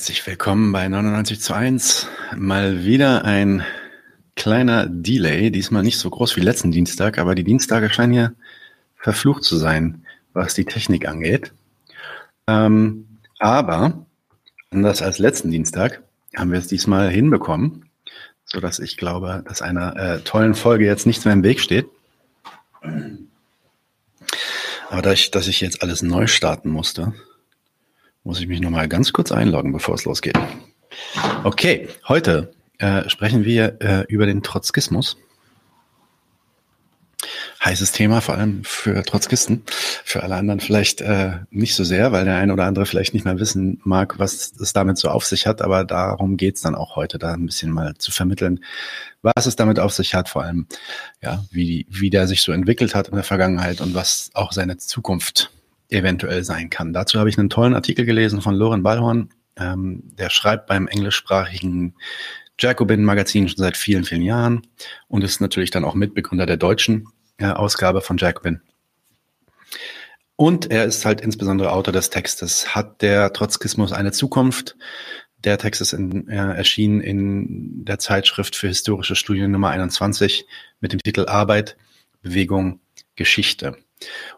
Herzlich willkommen bei 99 zu 1. Mal wieder ein kleiner Delay, diesmal nicht so groß wie letzten Dienstag, aber die Dienstage scheinen hier verflucht zu sein, was die Technik angeht. Ähm, aber anders als letzten Dienstag haben wir es diesmal hinbekommen, sodass ich glaube, dass einer äh, tollen Folge jetzt nichts mehr im Weg steht. Aber da ich, dass ich jetzt alles neu starten musste, muss ich mich nochmal ganz kurz einloggen, bevor es losgeht. Okay, heute äh, sprechen wir äh, über den Trotzkismus. Heißes Thema, vor allem für Trotzkisten. Für alle anderen vielleicht äh, nicht so sehr, weil der eine oder andere vielleicht nicht mehr wissen mag, was es damit so auf sich hat. Aber darum geht's dann auch heute, da ein bisschen mal zu vermitteln, was es damit auf sich hat, vor allem, ja, wie, wie der sich so entwickelt hat in der Vergangenheit und was auch seine Zukunft eventuell sein kann. Dazu habe ich einen tollen Artikel gelesen von Loren Ballhorn. Ähm, der schreibt beim englischsprachigen Jacobin-Magazin schon seit vielen, vielen Jahren und ist natürlich dann auch Mitbegründer der deutschen äh, Ausgabe von Jacobin. Und er ist halt insbesondere Autor des Textes. Hat der Trotzkismus eine Zukunft? Der Text ist in, äh, erschienen in der Zeitschrift für historische Studien Nummer 21 mit dem Titel Arbeit, Bewegung, Geschichte.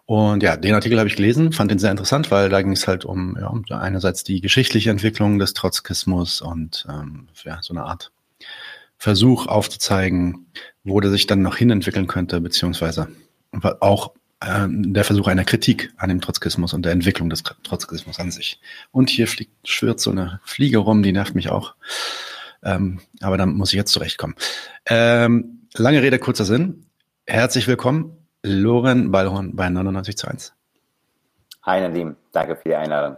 Und ja, den Artikel habe ich gelesen, fand ihn sehr interessant, weil da ging es halt um ja, einerseits die geschichtliche Entwicklung des Trotzkismus und ähm, ja, so eine Art Versuch aufzuzeigen, wo der sich dann noch hinentwickeln könnte, beziehungsweise auch äh, der Versuch einer Kritik an dem Trotzkismus und der Entwicklung des Trotzkismus an sich. Und hier fliegt, schwirrt so eine Fliege rum, die nervt mich auch. Ähm, aber dann muss ich jetzt zurechtkommen. Ähm, lange Rede, kurzer Sinn. Herzlich willkommen Loren Ballhorn bei 99 zu 1. Hi Nadim, danke für die Einladung.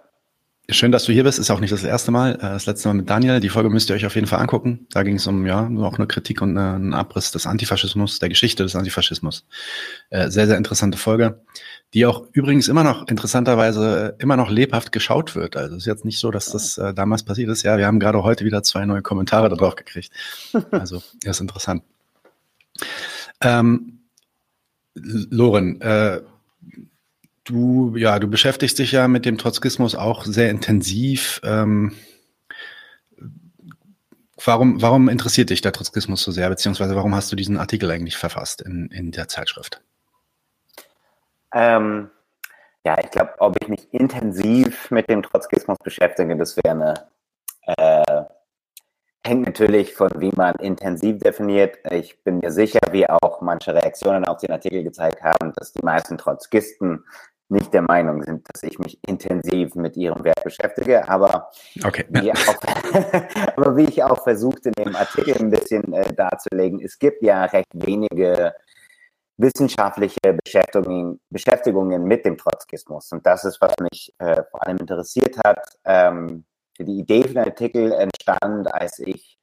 Schön, dass du hier bist. Ist auch nicht das erste Mal. Äh, das letzte Mal mit Daniel. Die Folge müsst ihr euch auf jeden Fall angucken. Da ging es um ja auch eine Kritik und einen Abriss des Antifaschismus, der Geschichte des Antifaschismus. Äh, sehr, sehr interessante Folge, die auch übrigens immer noch interessanterweise immer noch lebhaft geschaut wird. Also es ist jetzt nicht so, dass das äh, damals passiert ist. Ja, wir haben gerade heute wieder zwei neue Kommentare darauf gekriegt. Also, das ist interessant. Ähm, Loren, äh, du, ja, du beschäftigst dich ja mit dem Trotzkismus auch sehr intensiv. Ähm, warum, warum interessiert dich der Trotzkismus so sehr, beziehungsweise warum hast du diesen Artikel eigentlich verfasst in, in der Zeitschrift? Ähm, ja, ich glaube, ob ich mich intensiv mit dem Trotzkismus beschäftige, das wäre eine äh, Hängt natürlich von, wie man intensiv definiert. Ich bin mir sicher, wie auch manche Reaktionen auf den Artikel gezeigt haben, dass die meisten Trotzkisten nicht der Meinung sind, dass ich mich intensiv mit ihrem Werk beschäftige. Aber, okay. wie, auch, aber wie ich auch versuchte, in dem Artikel ein bisschen äh, darzulegen, es gibt ja recht wenige wissenschaftliche Beschäftigungen, Beschäftigungen mit dem Trotzkismus. Und das ist, was mich äh, vor allem interessiert hat. Ähm, die Idee für den Artikel entstand, als ich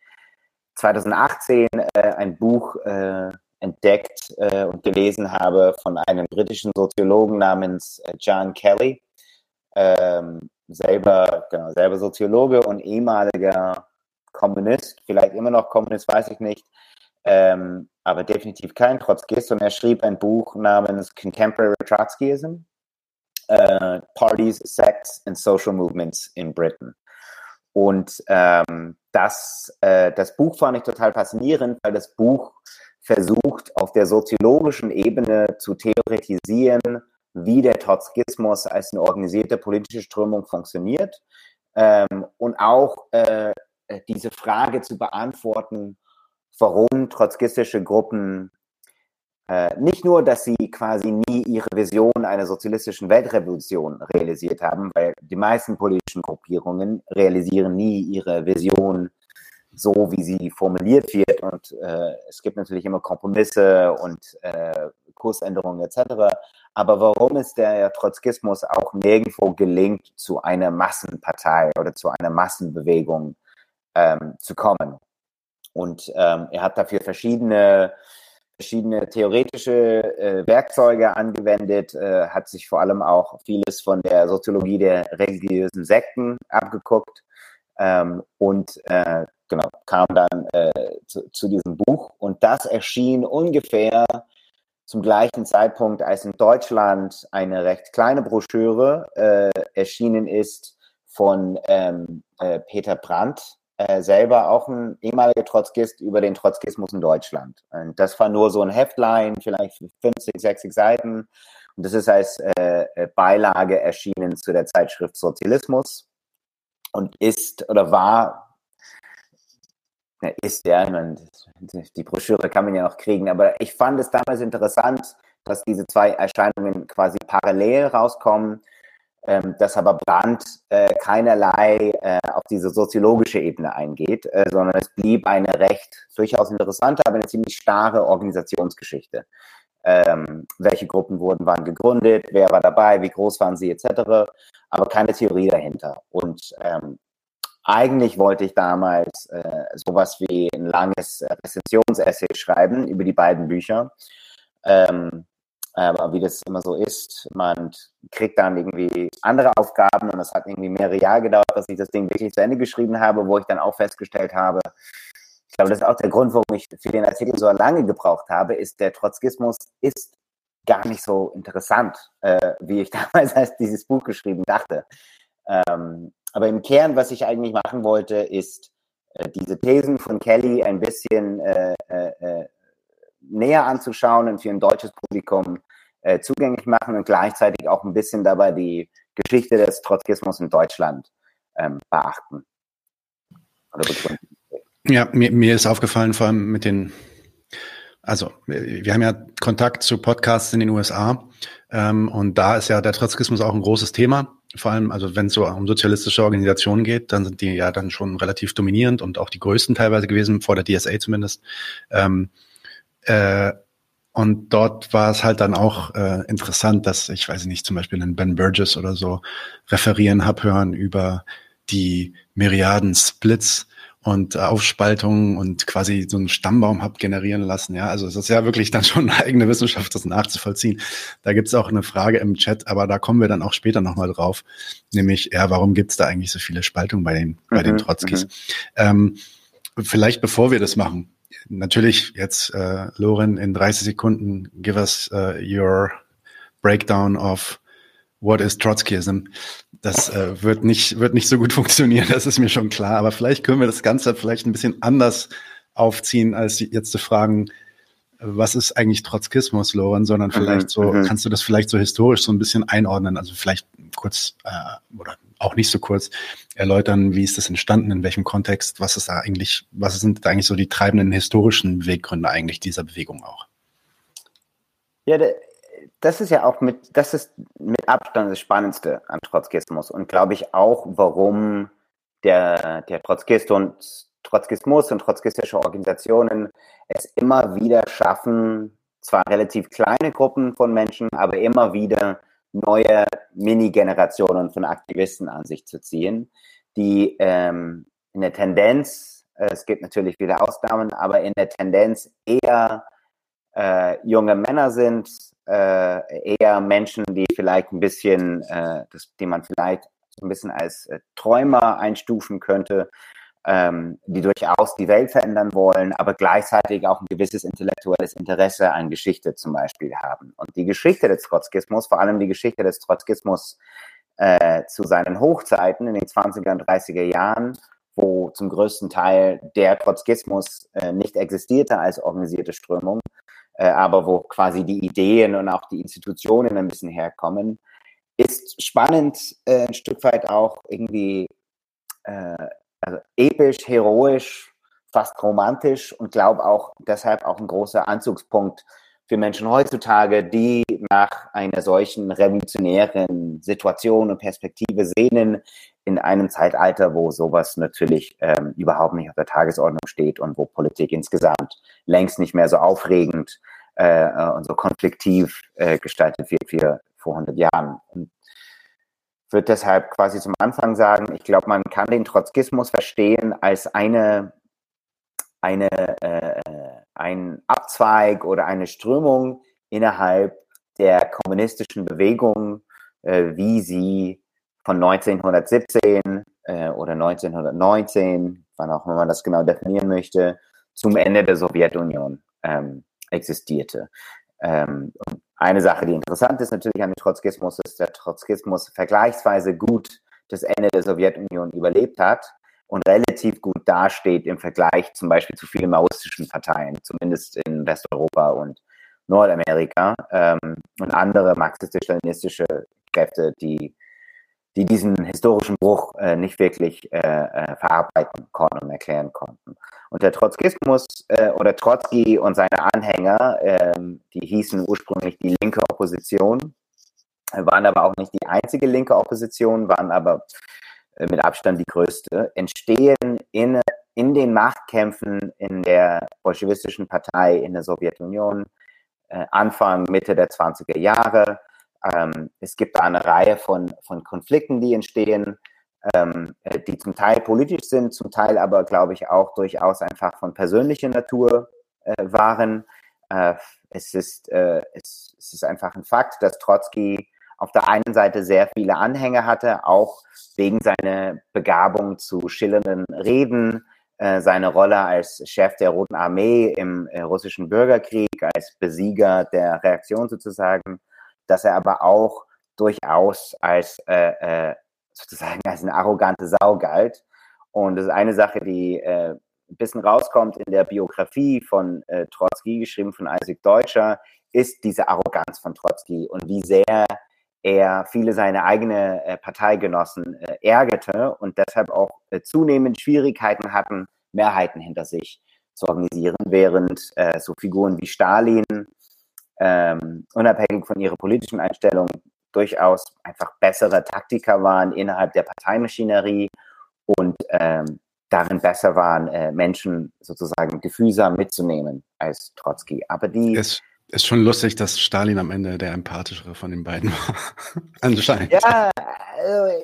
2018 äh, ein Buch äh, entdeckt äh, und gelesen habe von einem britischen Soziologen namens äh, John Kelly, ähm, selber, genau, selber Soziologe und ehemaliger Kommunist, vielleicht immer noch Kommunist, weiß ich nicht, ähm, aber definitiv kein Trotzkist. Und er schrieb ein Buch namens Contemporary Trotskyism, uh, Parties, Sects and Social Movements in Britain. Und ähm, das, äh, das Buch fand ich total faszinierend, weil das Buch versucht, auf der soziologischen Ebene zu theoretisieren, wie der Trotzkismus als eine organisierte politische Strömung funktioniert ähm, und auch äh, diese Frage zu beantworten, warum trotzkistische Gruppen äh, nicht nur, dass sie quasi nie ihre Vision einer sozialistischen Weltrevolution realisiert haben, weil die meisten politischen Gruppierungen realisieren nie ihre Vision so, wie sie formuliert wird. Und äh, es gibt natürlich immer Kompromisse und äh, Kursänderungen etc. Aber warum ist der Trotzkismus auch nirgendwo gelingt, zu einer Massenpartei oder zu einer Massenbewegung ähm, zu kommen? Und ähm, er hat dafür verschiedene verschiedene theoretische äh, Werkzeuge angewendet, äh, hat sich vor allem auch vieles von der Soziologie der religiösen Sekten abgeguckt ähm, und äh, genau, kam dann äh, zu, zu, diesem Buch. Und das erschien ungefähr zum gleichen Zeitpunkt, als in Deutschland eine recht kleine Broschüre äh, erschienen ist von ähm, äh, Peter Brandt, äh, selber auch ein ehemaliger Trotzkist über den Trotzkismus in Deutschland. Und das war nur so ein Heftline, vielleicht 50, 60 Seiten. Und das ist als äh, äh, Beilage erschienen zu der Zeitschrift Sozialismus und ist oder war, ist ja, meine, die Broschüre kann man ja noch kriegen, aber ich fand es damals interessant, dass diese zwei Erscheinungen quasi parallel rauskommen ähm, dass aber Brandt äh, keinerlei äh, auf diese soziologische Ebene eingeht, äh, sondern es blieb eine recht durchaus interessante, aber eine ziemlich starre Organisationsgeschichte. Ähm, welche Gruppen wurden wann gegründet, wer war dabei, wie groß waren sie etc., aber keine Theorie dahinter. Und ähm, eigentlich wollte ich damals äh, sowas wie ein langes Rezensionsessay schreiben über die beiden Bücher. Ähm, aber wie das immer so ist, man kriegt dann irgendwie andere Aufgaben und es hat irgendwie mehrere Jahre gedauert, dass ich das Ding wirklich zu Ende geschrieben habe, wo ich dann auch festgestellt habe, ich glaube, das ist auch der Grund, warum ich für den Artikel so lange gebraucht habe, ist, der Trotzkismus ist gar nicht so interessant, äh, wie ich damals als dieses Buch geschrieben dachte. Ähm, aber im Kern, was ich eigentlich machen wollte, ist, äh, diese Thesen von Kelly ein bisschen äh, äh, äh näher anzuschauen und für ein deutsches Publikum äh, zugänglich machen und gleichzeitig auch ein bisschen dabei die Geschichte des Trotzkismus in Deutschland ähm, beachten. Ja, mir, mir ist aufgefallen, vor allem mit den, also wir haben ja Kontakt zu Podcasts in den USA ähm, und da ist ja der Trotzkismus auch ein großes Thema. Vor allem, also wenn es so um sozialistische Organisationen geht, dann sind die ja dann schon relativ dominierend und auch die größten teilweise gewesen, vor der DSA zumindest. Ähm, äh, und dort war es halt dann auch äh, interessant, dass ich weiß nicht, zum Beispiel einen Ben Burgess oder so referieren hab hören über die Myriaden Splits und äh, Aufspaltungen und quasi so einen Stammbaum hab generieren lassen. Ja, also es ist ja wirklich dann schon eine eigene Wissenschaft, das nachzuvollziehen. Da gibt's auch eine Frage im Chat, aber da kommen wir dann auch später nochmal drauf, nämlich, ja, warum gibt's da eigentlich so viele Spaltungen bei den, bei den mhm, Trotzkis? Mhm. Ähm, vielleicht bevor wir das machen, natürlich jetzt, äh, Loren, in 30 Sekunden, give us uh, your breakdown of what is Trotzkism. Das äh, wird nicht wird nicht so gut funktionieren, das ist mir schon klar. Aber vielleicht können wir das Ganze vielleicht ein bisschen anders aufziehen, als jetzt zu fragen, was ist eigentlich Trotzkismus, Loren, sondern mhm, vielleicht so, mhm. kannst du das vielleicht so historisch so ein bisschen einordnen, also vielleicht kurz äh, oder auch nicht so kurz erläutern, wie ist das entstanden, in welchem Kontext, was ist da eigentlich, was sind da eigentlich so die treibenden historischen Beweggründe eigentlich dieser Bewegung auch? Ja, das ist ja auch mit, das ist mit Abstand das Spannendste an Trotzkismus und glaube ich auch, warum der, der Trotzkist und Trotzkismus und trotzkistische Organisationen es immer wieder schaffen, zwar relativ kleine Gruppen von Menschen, aber immer wieder neue Mini-Generationen von Aktivisten an sich zu ziehen, die ähm, in der Tendenz, äh, es gibt natürlich viele Ausnahmen, aber in der Tendenz eher äh, junge Männer sind, äh, eher Menschen, die vielleicht ein bisschen, äh, das, die man vielleicht so ein bisschen als äh, Träumer einstufen könnte, ähm, die durchaus die Welt verändern wollen, aber gleichzeitig auch ein gewisses intellektuelles Interesse an Geschichte zum Beispiel haben. Und die Geschichte des Trotzkismus, vor allem die Geschichte des Trotzkismus äh, zu seinen Hochzeiten in den 20er und 30er Jahren, wo zum größten Teil der Trotzkismus äh, nicht existierte als organisierte Strömung, äh, aber wo quasi die Ideen und auch die Institutionen ein bisschen herkommen, ist spannend, äh, ein Stück weit auch irgendwie äh, also episch, heroisch, fast romantisch und glaube auch deshalb auch ein großer Anzugspunkt für Menschen heutzutage, die nach einer solchen revolutionären Situation und Perspektive sehnen, in einem Zeitalter, wo sowas natürlich ähm, überhaupt nicht auf der Tagesordnung steht und wo Politik insgesamt längst nicht mehr so aufregend äh, und so konfliktiv äh, gestaltet wird wie vor 100 Jahren. Und würde deshalb quasi zum Anfang sagen, ich glaube, man kann den Trotzkismus verstehen als eine, eine, äh, ein Abzweig oder eine Strömung innerhalb der kommunistischen Bewegung, äh, wie sie von 1917 äh, oder 1919, wann auch immer man das genau definieren möchte, zum Ende der Sowjetunion ähm, existierte. Ähm, eine Sache, die interessant ist natürlich an dem Trotzkismus, ist der Trotzkismus vergleichsweise gut das Ende der Sowjetunion überlebt hat und relativ gut dasteht im Vergleich zum Beispiel zu vielen maoistischen Parteien, zumindest in Westeuropa und Nordamerika ähm, und andere marxistisch-leninistische Kräfte, die, die diesen historischen Bruch äh, nicht wirklich äh, äh, verarbeiten konnten und erklären konnten. Und der Trotzkismus äh, oder Trotzki und seine Anhänger, ähm, die hießen ursprünglich die linke Opposition, waren aber auch nicht die einzige linke Opposition, waren aber äh, mit Abstand die größte, entstehen in, in den Machtkämpfen in der bolschewistischen Partei in der Sowjetunion äh, Anfang, Mitte der 20er Jahre. Ähm, es gibt da eine Reihe von, von Konflikten, die entstehen, ähm, äh, die zum Teil politisch sind, zum Teil aber, glaube ich, auch durchaus einfach von persönlicher Natur äh, waren. Äh, es, ist, äh, es, es, ist einfach ein Fakt, dass Trotzki auf der einen Seite sehr viele Anhänger hatte, auch wegen seiner Begabung zu schillernden Reden, äh, seine Rolle als Chef der Roten Armee im äh, russischen Bürgerkrieg, als Besieger der Reaktion sozusagen, dass er aber auch durchaus als äh, äh sozusagen als eine arrogante Sau galt. Und das ist eine Sache, die äh, ein bisschen rauskommt in der Biografie von äh, Trotzki, geschrieben von Isaac Deutscher, ist diese Arroganz von Trotzki und wie sehr er viele seiner eigenen äh, Parteigenossen äh, ärgerte und deshalb auch äh, zunehmend Schwierigkeiten hatten, Mehrheiten hinter sich zu organisieren, während äh, so Figuren wie Stalin ähm, unabhängig von ihrer politischen Einstellung durchaus einfach bessere Taktiker waren innerhalb der Parteimaschinerie und ähm, darin besser waren, äh, Menschen sozusagen gefühlsam mitzunehmen als Trotzki. Aber die es ist schon lustig, dass Stalin am Ende der empathischere von den beiden war. Anscheinend. Ja, also,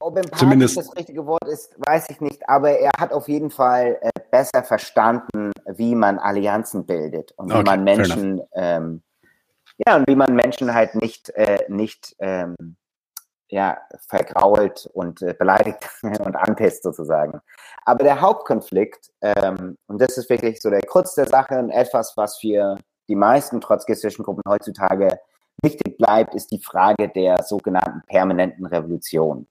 ob empathisch Zumindest. das richtige Wort ist, weiß ich nicht, aber er hat auf jeden Fall äh, besser verstanden, wie man Allianzen bildet und wie okay, man Menschen, ähm, ja, und wie man Menschen halt nicht, äh, nicht ähm, ja, vergrault und äh, beleidigt und anpisst sozusagen. Aber der Hauptkonflikt, ähm, und das ist wirklich so der Kruz der Sache und etwas, was für die meisten trotzkistischen Gruppen heutzutage wichtig bleibt, ist die Frage der sogenannten permanenten Revolution.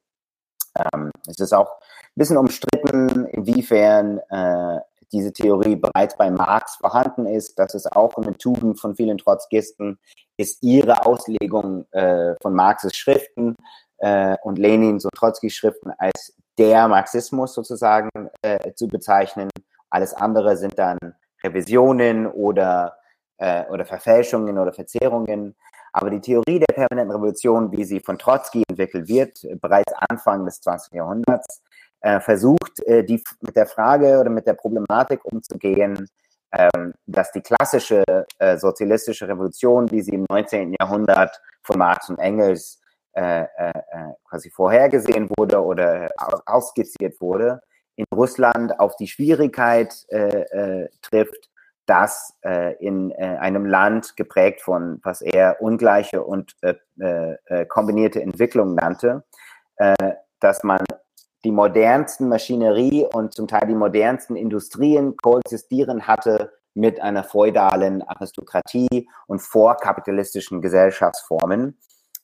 Ähm, es ist auch ein bisschen umstritten, inwiefern äh, diese Theorie bereits bei Marx vorhanden ist. Das ist auch eine Tugend von vielen Trotzkisten, ist ihre Auslegung äh, von Marxes Schriften äh, und Lenins und Trotzkis Schriften als der Marxismus sozusagen äh, zu bezeichnen. Alles andere sind dann Revisionen oder, äh, oder Verfälschungen oder Verzerrungen. Aber die Theorie der permanenten Revolution, wie sie von Trotzki entwickelt wird, bereits Anfang des 20. Jahrhunderts, äh, versucht, äh, die, mit der Frage oder mit der Problematik umzugehen, ähm, dass die klassische äh, sozialistische Revolution, wie sie im 19. Jahrhundert von Marx und Engels äh, äh, äh, quasi vorhergesehen wurde oder ausskizziert wurde, in Russland auf die Schwierigkeit äh, äh, trifft, dass äh, in äh, einem Land geprägt von, was er ungleiche und äh, äh, kombinierte Entwicklung nannte, äh, dass man die modernsten Maschinerie und zum Teil die modernsten Industrien koexistieren hatte mit einer feudalen Aristokratie und vorkapitalistischen Gesellschaftsformen.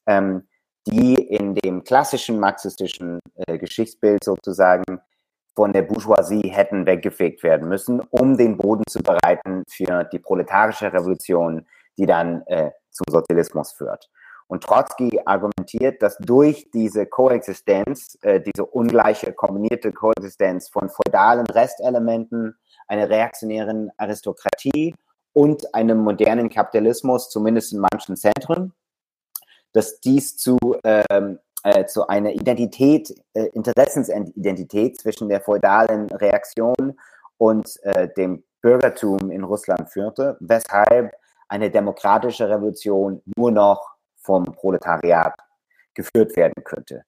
Ähm, die in dem klassischen marxistischen äh, Geschichtsbild sozusagen von der Bourgeoisie hätten weggefegt werden müssen, um den Boden zu bereiten für die proletarische Revolution, die dann äh, zum Sozialismus führt. Und Trotzki argumentiert, dass durch diese Koexistenz, äh, diese ungleiche kombinierte Koexistenz von feudalen Restelementen, einer reaktionären Aristokratie und einem modernen Kapitalismus, zumindest in manchen Zentren, dass dies zu, ähm, äh, zu einer Identität, äh, Interessensidentität zwischen der feudalen Reaktion und äh, dem Bürgertum in Russland führte, weshalb eine demokratische Revolution nur noch vom Proletariat geführt werden könnte.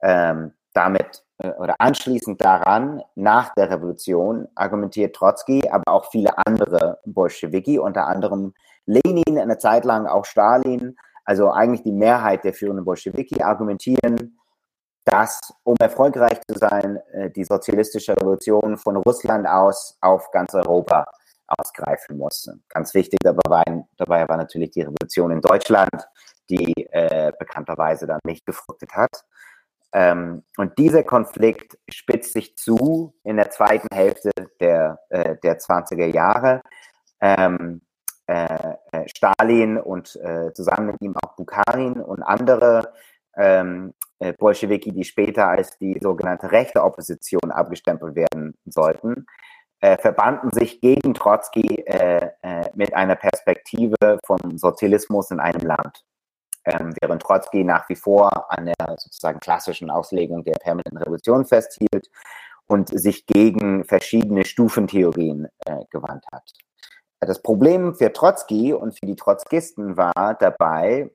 Ähm, damit äh, oder anschließend daran, nach der Revolution, argumentiert Trotzki, aber auch viele andere Bolschewiki, unter anderem Lenin, eine Zeit lang auch Stalin, also eigentlich die Mehrheit der führenden Bolschewiki argumentieren, dass, um erfolgreich zu sein, äh, die sozialistische Revolution von Russland aus auf ganz Europa ausgreifen musste. Ganz wichtig dabei war, dabei war natürlich die Revolution in Deutschland, die äh, bekannterweise dann nicht gefruchtet hat. Ähm, und dieser Konflikt spitzt sich zu in der zweiten Hälfte der, äh, der 20er Jahre. Ähm, äh, äh, Stalin und äh, zusammen mit ihm auch Bukharin und andere ähm, äh, Bolschewiki, die später als die sogenannte rechte Opposition abgestempelt werden sollten, äh, verbanden sich gegen Trotzki äh, äh, mit einer Perspektive vom Sozialismus in einem Land. Ähm, während Trotzki nach wie vor an der sozusagen klassischen Auslegung der permanenten Revolution festhielt und sich gegen verschiedene Stufentheorien äh, gewandt hat. Das Problem für Trotzki und für die Trotzkisten war dabei,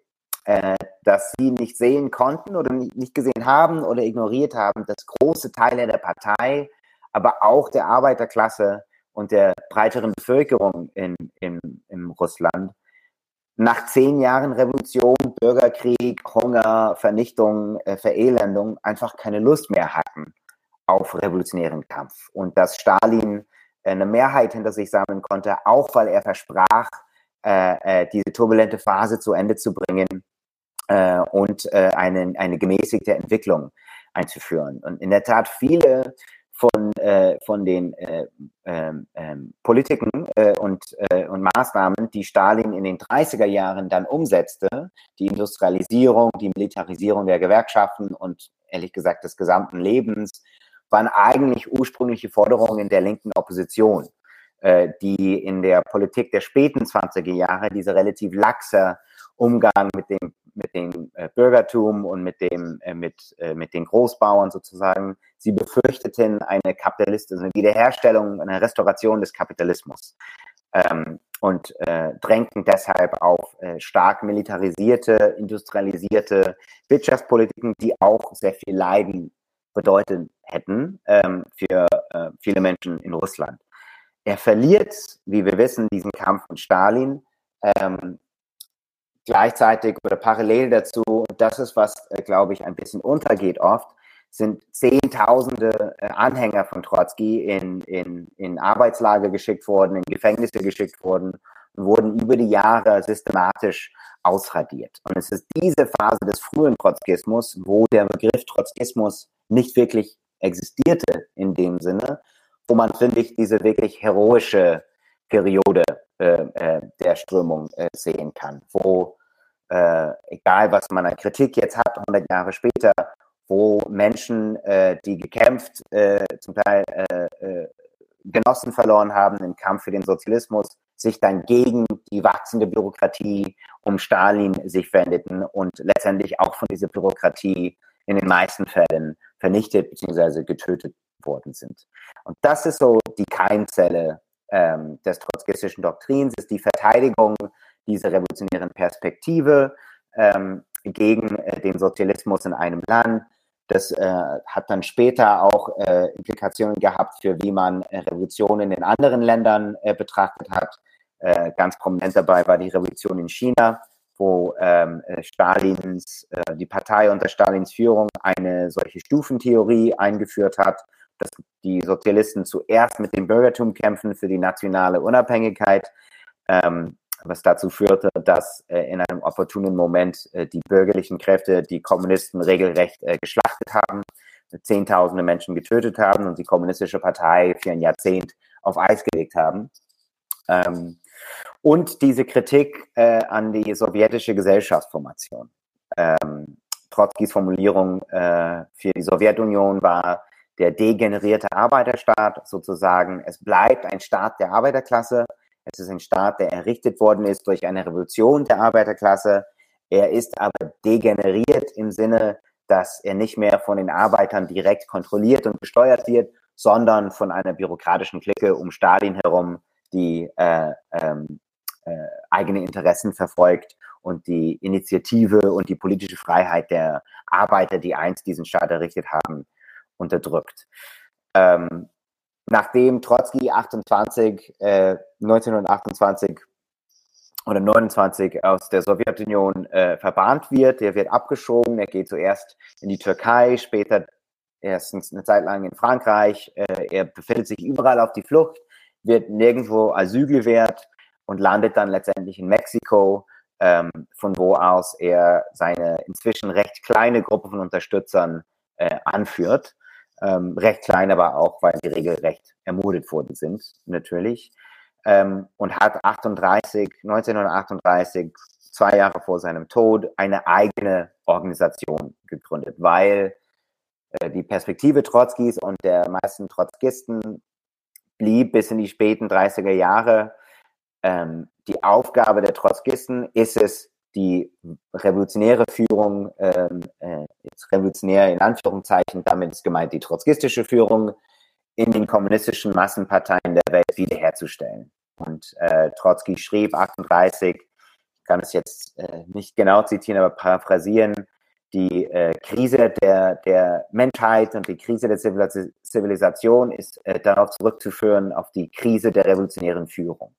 äh, dass sie nicht sehen konnten oder nicht gesehen haben oder ignoriert haben, dass große Teile der Partei, aber auch der Arbeiterklasse und der breiteren Bevölkerung in, in, in Russland nach zehn Jahren Revolution, Bürgerkrieg, Hunger, Vernichtung, äh, Verelendung einfach keine Lust mehr hatten auf revolutionären Kampf. Und dass Stalin eine Mehrheit hinter sich sammeln konnte, auch weil er versprach, äh, äh, diese turbulente Phase zu Ende zu bringen äh, und äh, eine, gemäßigte Entwicklung einzuführen. Und in der Tat viele von, von den äh, ähm, ähm, Politiken und, und Maßnahmen, die Stalin in den 30er Jahren dann umsetzte, die Industrialisierung, die Militarisierung der Gewerkschaften und ehrlich gesagt des gesamten Lebens, waren eigentlich ursprüngliche Forderungen der linken Opposition, äh, die in der Politik der späten 20er Jahre diese relativ laxe Umgang mit dem, mit dem äh, Bürgertum und mit dem, äh, mit, mit den Großbauern sozusagen. Sie befürchteten eine kapitalistische eine Wiederherstellung, eine Restauration des Kapitalismus. Ähm, und drängten deshalb auf stark militarisierte, industrialisierte Wirtschaftspolitiken, die auch sehr viel Leiden bedeutet hätten ähm, für äh, viele Menschen in Russland. Er verliert, wie wir wissen, diesen Kampf mit Stalin. Ähm, gleichzeitig oder parallel dazu, das ist, was, äh, glaube ich, ein bisschen untergeht oft, sind Zehntausende äh, Anhänger von Trotzki in, in, in Arbeitslager geschickt worden, in Gefängnisse geschickt worden und wurden über die Jahre systematisch ausradiert. Und es ist diese Phase des frühen Trotzkismus, wo der Begriff Trotzkismus nicht wirklich existierte in dem Sinne, wo man, finde ich, diese wirklich heroische Periode äh, äh, der Strömung äh, sehen kann, wo, äh, egal was man an Kritik jetzt hat, 100 Jahre später, wo Menschen, äh, die gekämpft, äh, zum Teil Genossen verloren haben im Kampf für den Sozialismus, sich dann gegen die wachsende Bürokratie um Stalin sich wendeten und letztendlich auch von dieser Bürokratie in den meisten Fällen vernichtet bzw. getötet worden sind. Und das ist so die Keimzelle ähm, des trotzkistischen Doktrins, ist die Verteidigung dieser revolutionären Perspektive ähm, gegen äh, den Sozialismus in einem Land. Das äh, hat dann später auch äh, Implikationen gehabt für wie man äh, Revolutionen in anderen Ländern äh, betrachtet hat. Äh, ganz prominent dabei war die Revolution in China, wo ähm, Stalins, die Partei unter Stalins Führung eine solche Stufentheorie eingeführt hat, dass die Sozialisten zuerst mit dem Bürgertum kämpfen für die nationale Unabhängigkeit, ähm, was dazu führte, dass äh, in einem opportunen Moment äh, die bürgerlichen Kräfte die Kommunisten regelrecht äh, geschlachtet haben, Zehntausende Menschen getötet haben und die kommunistische Partei für ein Jahrzehnt auf Eis gelegt haben. Ähm, und diese Kritik äh, an die sowjetische Gesellschaftsformation. Ähm, Trotzkis Formulierung äh, für die Sowjetunion war, der degenerierte Arbeiterstaat sozusagen. Es bleibt ein Staat der Arbeiterklasse. Es ist ein Staat, der errichtet worden ist durch eine Revolution der Arbeiterklasse. Er ist aber degeneriert im Sinne, dass er nicht mehr von den Arbeitern direkt kontrolliert und gesteuert wird, sondern von einer bürokratischen Clique um Stalin herum, die äh, ähm, äh, eigene Interessen verfolgt und die Initiative und die politische Freiheit der Arbeiter, die einst diesen Staat errichtet haben, unterdrückt. Ähm, nachdem Trotzki 28, äh, 1928 oder 29 aus der Sowjetunion äh, verbannt wird, der wird abgeschoben, er geht zuerst in die Türkei, später erstens eine Zeit lang in Frankreich, äh, er befindet sich überall auf die Flucht, wird nirgendwo Asyl gewährt und landet dann letztendlich in Mexiko, ähm, von wo aus er seine inzwischen recht kleine Gruppe von Unterstützern äh, anführt. Ähm, recht klein, aber auch, weil sie regelrecht ermordet worden sind, natürlich. Ähm, und hat 38, 1938, zwei Jahre vor seinem Tod, eine eigene Organisation gegründet, weil äh, die Perspektive Trotzkis und der meisten Trotzkisten blieb bis in die späten 30er Jahre. Ähm, die Aufgabe der Trotzkisten ist es, die revolutionäre Führung, ähm, äh, jetzt revolutionär in Anführungszeichen, damit ist gemeint die trotzkistische Führung, in den kommunistischen Massenparteien der Welt wiederherzustellen. Und äh, Trotzki schrieb 38, ich kann es jetzt äh, nicht genau zitieren, aber paraphrasieren, die äh, Krise der, der Menschheit und die Krise der Zivilisation ist äh, darauf zurückzuführen, auf die Krise der revolutionären Führung.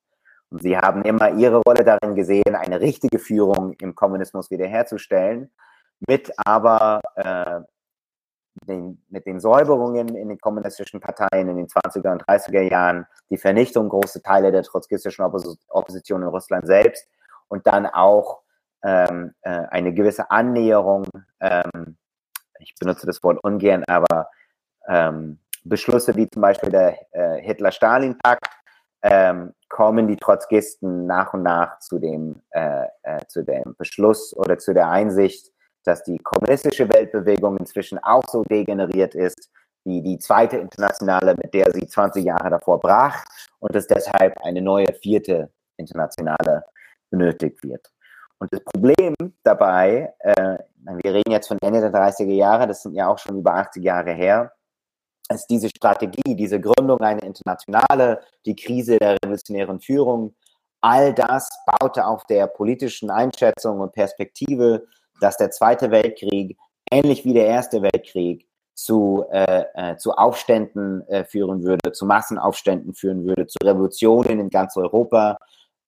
Und sie haben immer ihre Rolle darin gesehen, eine richtige Führung im Kommunismus wiederherzustellen, mit aber äh, den, mit den Säuberungen in den kommunistischen Parteien in den 20er und 30er Jahren, die Vernichtung großer Teile der trotzkistischen Opposition in Russland selbst und dann auch ähm, äh, eine gewisse Annäherung, ähm, ich benutze das Wort ungern, aber ähm, Beschlüsse wie zum Beispiel der äh, Hitler-Stalin-Pakt, ähm, kommen die Trotzkisten nach und nach zu dem, äh, äh, zu dem Beschluss oder zu der Einsicht, dass die kommunistische Weltbewegung inzwischen auch so degeneriert ist wie die zweite Internationale, mit der sie 20 Jahre davor brach und dass deshalb eine neue vierte Internationale benötigt wird. Und das Problem dabei, äh, wir reden jetzt von Ende der 30er Jahre, das sind ja auch schon über 80 Jahre her, ist diese Strategie, diese Gründung einer Internationale, die Krise der revolutionären Führung, all das baute auf der politischen Einschätzung und Perspektive, dass der Zweite Weltkrieg, ähnlich wie der Erste Weltkrieg, zu, äh, äh, zu Aufständen äh, führen würde, zu Massenaufständen führen würde, zu Revolutionen in ganz Europa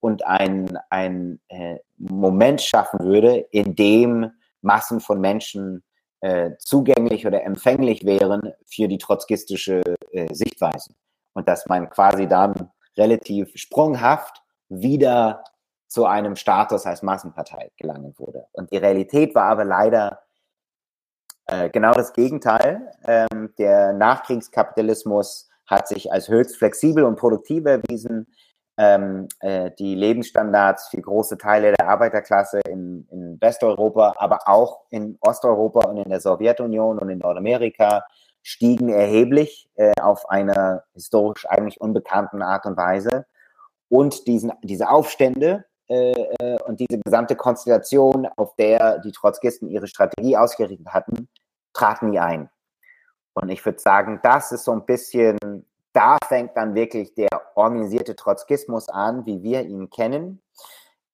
und ein, ein äh, Moment schaffen würde, in dem Massen von Menschen äh, zugänglich oder empfänglich wären für die trotzkistische äh, Sichtweise. Und dass man quasi dann relativ sprunghaft wieder zu einem Status als Massenpartei gelangen würde. Und die Realität war aber leider äh, genau das Gegenteil. Ähm, der Nachkriegskapitalismus hat sich als höchst flexibel und produktiv erwiesen ähm, äh, die Lebensstandards für große Teile der Arbeiterklasse in, in Westeuropa, aber auch in Osteuropa und in der Sowjetunion und in Nordamerika stiegen erheblich äh, auf eine historisch eigentlich unbekannten Art und Weise. Und diesen, diese Aufstände äh, äh und diese gesamte Konstellation, auf der die Trotzkisten ihre Strategie ausgerichtet hatten, traten nie ein. Und ich würde sagen, das ist so ein bisschen da fängt dann wirklich der organisierte Trotzkismus an, wie wir ihn kennen,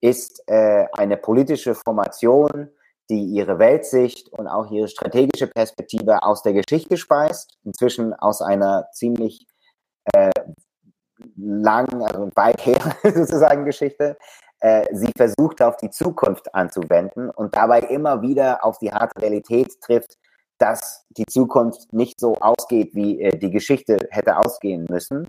ist äh, eine politische Formation, die ihre Weltsicht und auch ihre strategische Perspektive aus der Geschichte speist, inzwischen aus einer ziemlich äh, lang, also weit her sozusagen Geschichte. Äh, sie versucht auf die Zukunft anzuwenden und dabei immer wieder auf die harte Realität trifft, dass die Zukunft nicht so ausgeht, wie äh, die Geschichte hätte ausgehen müssen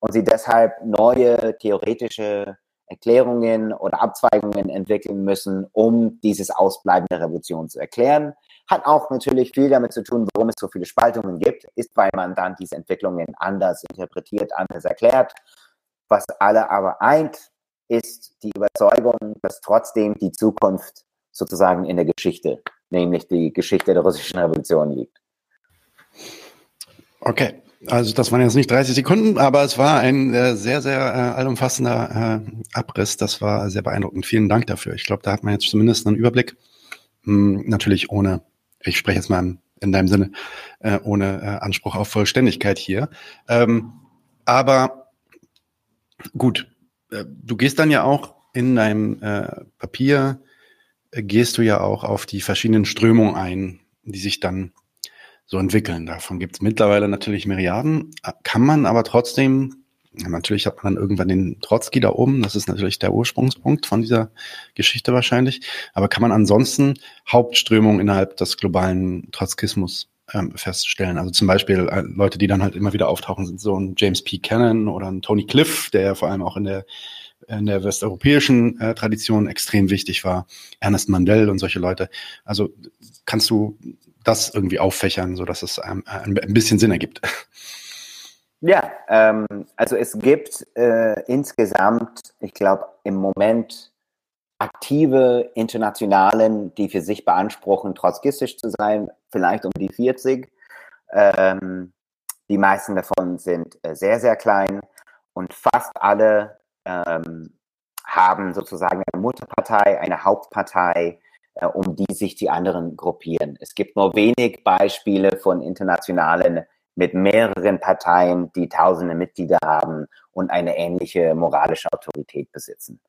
und sie deshalb neue theoretische Erklärungen oder Abzweigungen entwickeln müssen, um dieses Ausbleiben der Revolution zu erklären. Hat auch natürlich viel damit zu tun, warum es so viele Spaltungen gibt, ist, weil man dann diese Entwicklungen anders interpretiert, anders erklärt. Was alle aber eint, ist die Überzeugung, dass trotzdem die Zukunft sozusagen in der Geschichte nämlich die Geschichte der russischen Revolution liegt. Okay, also das waren jetzt nicht 30 Sekunden, aber es war ein äh, sehr, sehr äh, allumfassender äh, Abriss. Das war sehr beeindruckend. Vielen Dank dafür. Ich glaube, da hat man jetzt zumindest einen Überblick. Hm, natürlich ohne, ich spreche jetzt mal in deinem Sinne, äh, ohne äh, Anspruch auf Vollständigkeit hier. Ähm, aber gut, äh, du gehst dann ja auch in deinem Papier gehst du ja auch auf die verschiedenen Strömungen ein, die sich dann so entwickeln. Davon gibt es mittlerweile natürlich Milliarden, kann man aber trotzdem, natürlich hat man dann irgendwann den Trotzki da oben, das ist natürlich der Ursprungspunkt von dieser Geschichte wahrscheinlich, aber kann man ansonsten Hauptströmungen innerhalb des globalen Trotzkismus ähm, feststellen. Also zum Beispiel äh, Leute, die dann halt immer wieder auftauchen, sind so ein James P. Cannon oder ein Tony Cliff, der ja vor allem auch in der in der westeuropäischen äh, Tradition extrem wichtig war. Ernest Mandel und solche Leute. Also kannst du das irgendwie auffächern, sodass es ein, ein bisschen Sinn ergibt. Ja, ähm, also es gibt äh, insgesamt, ich glaube, im Moment aktive Internationalen, die für sich beanspruchen, trotzkistisch zu sein, vielleicht um die 40. Ähm, die meisten davon sind äh, sehr, sehr klein und fast alle ähm, haben sozusagen eine Mutterpartei, eine Hauptpartei, äh, um die sich die anderen gruppieren. Es gibt nur wenig Beispiele von internationalen mit mehreren Parteien, die tausende Mitglieder haben und eine ähnliche moralische Autorität besitzen.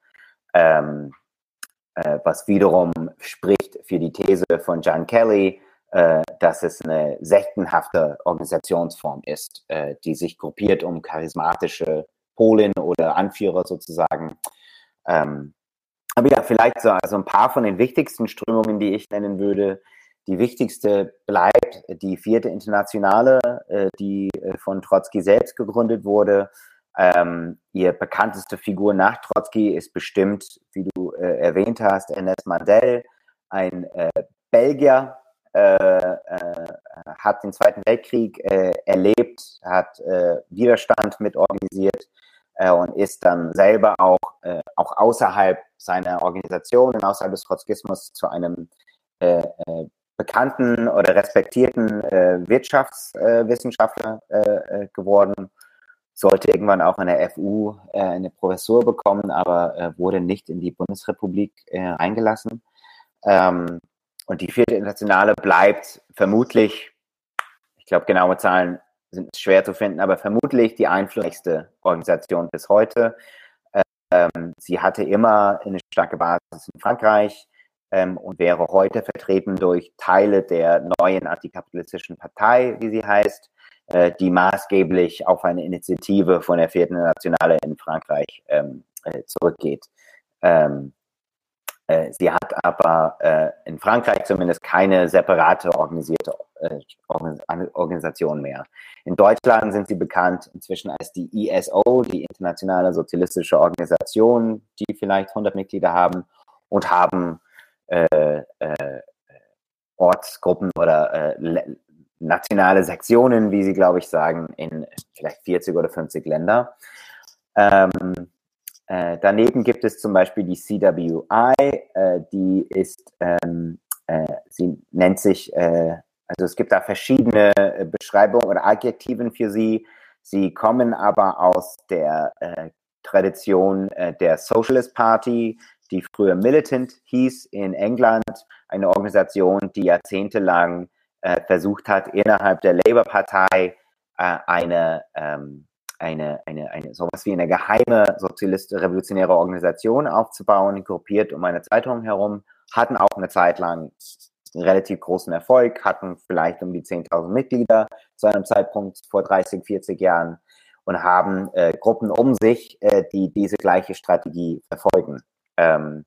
Ähm, äh, was wiederum spricht für die These von John Kelly, äh, dass es eine sektenhafte Organisationsform ist, äh, die sich gruppiert um charismatische Polen oder Anführer sozusagen. Ähm, aber ja, vielleicht so also ein paar von den wichtigsten Strömungen, die ich nennen würde. Die wichtigste bleibt die vierte Internationale, äh, die äh, von Trotzki selbst gegründet wurde. Ähm, ihr bekannteste Figur nach Trotzki ist bestimmt, wie du äh, erwähnt hast, Ernest Mandel, ein äh, Belgier, hat den Zweiten Weltkrieg erlebt, hat Widerstand mitorganisiert und ist dann selber auch, auch außerhalb seiner Organisation und außerhalb des Trotzkismus zu einem bekannten oder respektierten Wirtschaftswissenschaftler geworden sollte irgendwann auch an der FU äh, eine Professur bekommen, aber äh, wurde nicht in die Bundesrepublik äh, eingelassen. Ähm, und die vierte Internationale bleibt vermutlich, ich glaube, genaue Zahlen sind schwer zu finden, aber vermutlich die einflussreichste Organisation bis heute. Ähm, sie hatte immer eine starke Basis in Frankreich ähm, und wäre heute vertreten durch Teile der neuen antikapitalistischen Partei, wie sie heißt, äh, die maßgeblich auf eine Initiative von der vierten Nationale in Frankreich ähm, äh, zurückgeht. Ähm, äh, sie hat aber äh, in Frankreich zumindest keine separate organisierte äh, Organisation mehr. In Deutschland sind sie bekannt inzwischen als die ISO, die Internationale Sozialistische Organisation, die vielleicht 100 Mitglieder haben und haben äh, Ortsgruppen oder nationale Sektionen, wie sie, glaube ich, sagen, in vielleicht 40 oder 50 Länder. Ähm, äh, daneben gibt es zum Beispiel die CWI, äh, die ist, ähm, äh, sie nennt sich, äh, also es gibt da verschiedene Beschreibungen oder Adjektiven für sie. Sie kommen aber aus der Tradition der Socialist Party, die früher Militant hieß in England, eine Organisation, die jahrzehntelang versucht hat, innerhalb der Labour-Partei eine, ähm, eine, eine, eine, sowas wie eine geheime sozialistische revolutionäre Organisation aufzubauen, gruppiert um eine Zeitung herum, hatten auch eine Zeit lang relativ großen Erfolg, hatten vielleicht um die 10.000 Mitglieder zu einem Zeitpunkt vor 30, 40 Jahren und haben äh, Gruppen um sich, äh, die diese gleiche Strategie verfolgen. Ähm,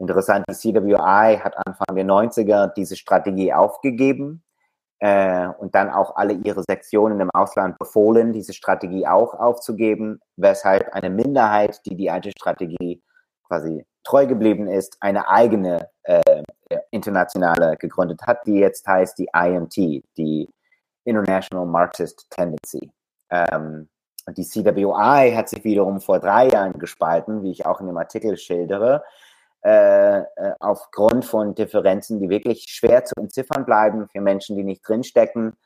Interessant, die CWI hat Anfang der 90er diese Strategie aufgegeben äh, und dann auch alle ihre Sektionen im Ausland befohlen, diese Strategie auch aufzugeben, weshalb eine Minderheit, die die alte Strategie quasi treu geblieben ist, eine eigene äh, internationale gegründet hat, die jetzt heißt die IMT, die International Marxist Tendency. Ähm, die CWI hat sich wiederum vor drei Jahren gespalten, wie ich auch in dem Artikel schildere, äh, äh, aufgrund von Differenzen, die wirklich schwer zu entziffern bleiben für Menschen, die nicht drinstecken.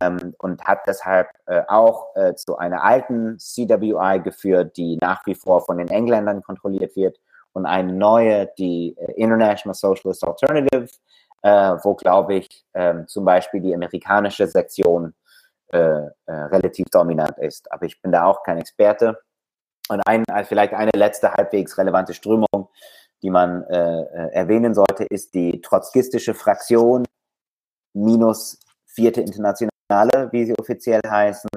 Ähm, und hat deshalb äh, auch äh, zu einer alten CWI geführt, die nach wie vor von den Engländern kontrolliert wird und eine neue, die äh, International Socialist Alternative, wo, glaube ich, ähm, zum Beispiel die amerikanische Sektion relativ dominant ist. Aber ich bin da auch kein Experte. Und ein, vielleicht eine letzte halbwegs relevante Strömung, die man äh, äh, erwähnen sollte, ist die trotzkistische Fraktion minus vierte Internationale, wie sie offiziell heißen.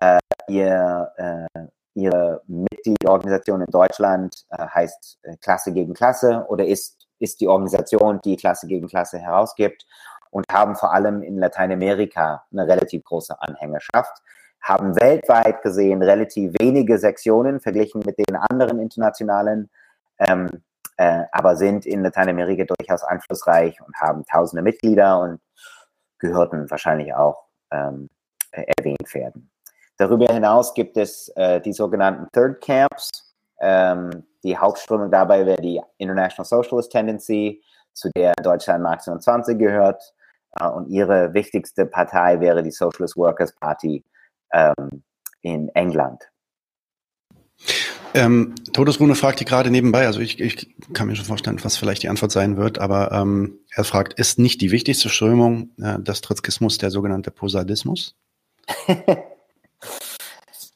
Äh, ihr, äh, ihre Mitgliedorganisation in Deutschland äh, heißt äh, Klasse gegen Klasse oder ist, ist die Organisation, die Klasse gegen Klasse herausgibt und haben vor allem in Lateinamerika eine relativ große Anhängerschaft haben weltweit gesehen relativ wenige Sektionen verglichen mit den anderen internationalen ähm, äh, aber sind in Lateinamerika durchaus einflussreich und haben tausende Mitglieder und gehörten wahrscheinlich auch ähm, erwähnt werden. Darüber hinaus gibt es äh, die sogenannten Third Camps. Ähm, die Hauptströmung dabei wäre die International Socialist Tendency, zu der Deutschland Marx 20 gehört. Äh, und ihre wichtigste Partei wäre die Socialist Workers Party ähm, in England. Ähm, Todesrune fragt die gerade nebenbei, also ich, ich kann mir schon vorstellen, was vielleicht die Antwort sein wird, aber ähm, er fragt, ist nicht die wichtigste Strömung äh, des Trotzkismus der sogenannte Posadismus?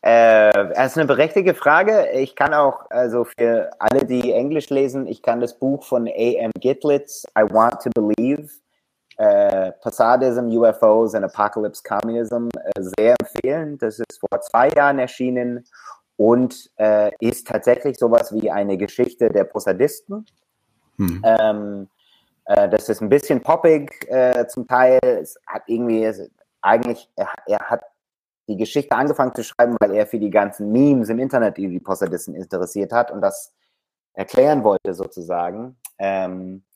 Äh, das ist eine berechtigte Frage. Ich kann auch, also für alle, die Englisch lesen, ich kann das Buch von A.M. Gitlitz, I Want to Believe, äh, Posadism, UFOs and Apocalypse Communism, äh, sehr empfehlen. Das ist vor zwei Jahren erschienen und äh, ist tatsächlich sowas wie eine Geschichte der Posadisten. Hm. Ähm, äh, das ist ein bisschen poppig äh, zum Teil. Es hat irgendwie, eigentlich, er, er hat die Geschichte angefangen zu schreiben, weil er für die ganzen Memes im Internet die Posadisten interessiert hat und das erklären wollte sozusagen. Ähm, äh,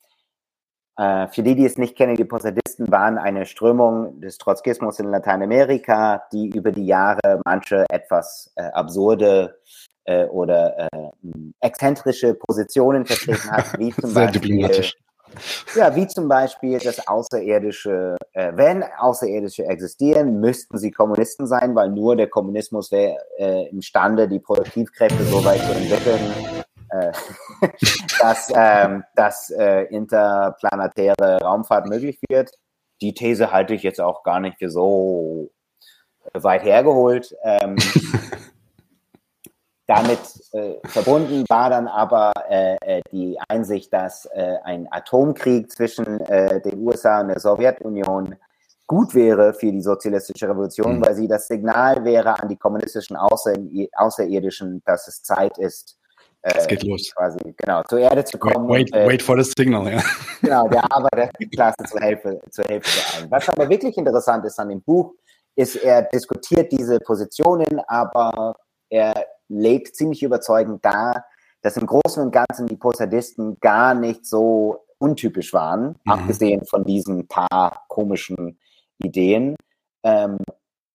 für die, die es nicht kennen, die Posadisten waren eine Strömung des Trotzkismus in Lateinamerika, die über die Jahre manche etwas äh, absurde äh, oder äh, exzentrische Positionen vertreten hat, wie zum Sehr Beispiel ja, wie zum Beispiel das Außerirdische, äh, wenn Außerirdische existieren, müssten sie Kommunisten sein, weil nur der Kommunismus wäre äh, imstande, die Produktivkräfte so weit zu entwickeln, äh, dass, ähm, dass äh, interplanetäre Raumfahrt möglich wird. Die These halte ich jetzt auch gar nicht für so weit hergeholt. Ähm, damit äh, verbunden war dann aber äh, äh, die Einsicht, dass äh, ein Atomkrieg zwischen äh, den USA und der Sowjetunion gut wäre für die sozialistische Revolution, mhm. weil sie das Signal wäre an die kommunistischen Außer Außerirdischen, dass es Zeit ist, es geht los. Quasi, genau, zur Erde zu kommen. Wait, wait, wait for the signal, ja. Genau, der Arbeiterklasse zur Hilfe, zur Hilfe zu eilen. Was aber wirklich interessant ist an dem Buch, ist, er diskutiert diese Positionen, aber er legt ziemlich überzeugend dar, dass im Großen und Ganzen die Posadisten gar nicht so untypisch waren, mhm. abgesehen von diesen paar komischen Ideen. Ähm,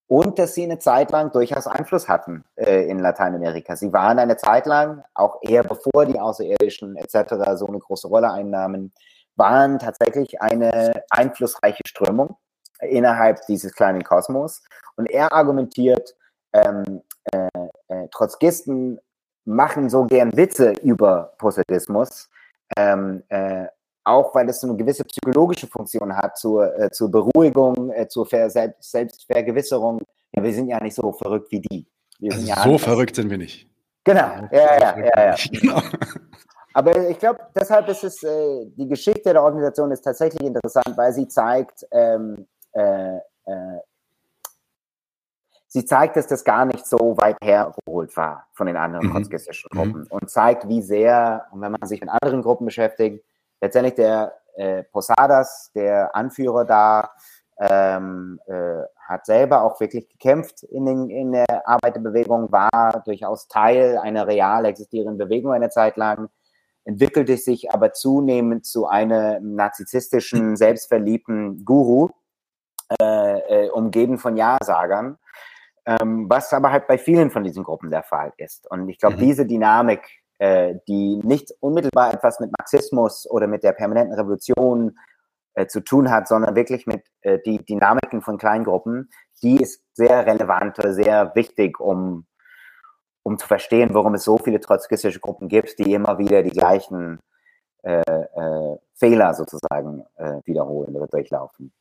und dass sie eine Zeit lang durchaus Einfluss hatten äh, in Lateinamerika. Sie waren eine Zeit lang, auch eher bevor die Außerirdischen etc. so eine große Rolle einnahmen, waren tatsächlich eine einflussreiche Strömung innerhalb dieses kleinen Kosmos. Und er argumentiert, ähm, äh, äh, Trotzkisten machen so gern Witze über Posadismus, ähm, äh, auch weil es eine gewisse psychologische Funktion hat zur, äh, zur Beruhigung, äh, zur Ver Selbst Selbstvergewisserung. Ja, wir sind ja nicht so verrückt wie die. Also ja so verrückt sind wir nicht. Genau, ja, ja, ja, ja. Genau. Aber ich glaube, deshalb ist es, äh, die Geschichte der Organisation ist tatsächlich interessant, weil sie zeigt, ähm, äh, äh, sie zeigt, dass das gar nicht so weit hergeholt war von den anderen mhm. mhm. Gruppen mhm. und zeigt, wie sehr, und wenn man sich mit anderen Gruppen beschäftigt, letztendlich der äh, Posadas, der Anführer da, ähm, äh, hat selber auch wirklich gekämpft in, den, in der Arbeiterbewegung, war durchaus Teil einer real existierenden Bewegung eine Zeit lang, entwickelte sich aber zunehmend zu einem narzisstischen, selbstverliebten Guru, äh, äh, umgeben von Ja-Sagern ähm, was aber halt bei vielen von diesen Gruppen der Fall ist. Und ich glaube, mhm. diese Dynamik, äh, die nicht unmittelbar etwas mit Marxismus oder mit der permanenten Revolution äh, zu tun hat, sondern wirklich mit äh, die Dynamiken von Kleingruppen, die ist sehr relevant oder sehr wichtig, um, um zu verstehen, warum es so viele trotzkistische Gruppen gibt, die immer wieder die gleichen äh, äh, Fehler sozusagen äh, wiederholen oder durchlaufen.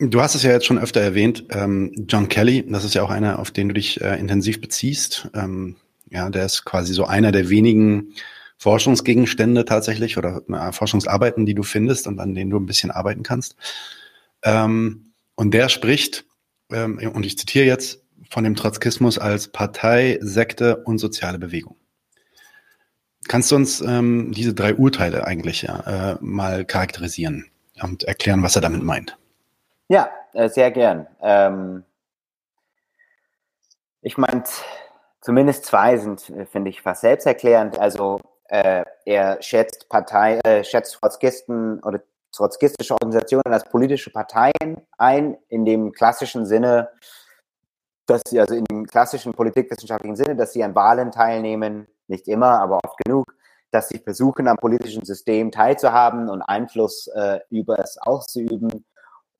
Du hast es ja jetzt schon öfter erwähnt, ähm, John Kelly, das ist ja auch einer, auf den du dich äh, intensiv beziehst. Ähm, ja, der ist quasi so einer der wenigen Forschungsgegenstände tatsächlich oder äh, Forschungsarbeiten, die du findest und an denen du ein bisschen arbeiten kannst. Ähm, und der spricht, ähm, und ich zitiere jetzt, von dem Trotzkismus als Partei, Sekte und soziale Bewegung. Kannst du uns ähm, diese drei Urteile eigentlich ja, äh, mal charakterisieren und erklären, was er damit meint? Ja, äh, sehr gern. Ähm, ich meine, zumindest zwei sind, finde ich, fast selbsterklärend. Also äh, er schätzt Partei, äh, schätzt Trotzkisten oder trotzkistische Organisationen als politische Parteien ein, in dem klassischen Sinne, dass sie, also in dem klassischen politikwissenschaftlichen Sinne, dass sie an Wahlen teilnehmen, nicht immer, aber oft genug, dass sie versuchen, am politischen System teilzuhaben und Einfluss äh, über es auszuüben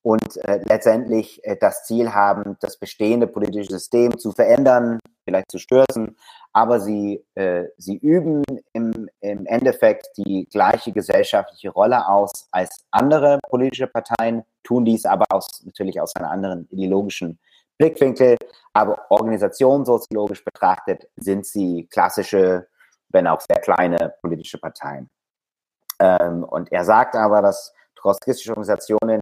und äh, letztendlich äh, das Ziel haben, das bestehende politische System zu verändern, vielleicht zu stürzen, aber sie, äh, sie üben im, im Endeffekt die gleiche gesellschaftliche Rolle aus als andere politische Parteien, tun dies aber aus, natürlich aus einem anderen ideologischen Blickwinkel, aber organisationssoziologisch betrachtet sind sie klassische, wenn auch sehr kleine politische Parteien. Ähm, und er sagt aber, dass trotzkistische Organisationen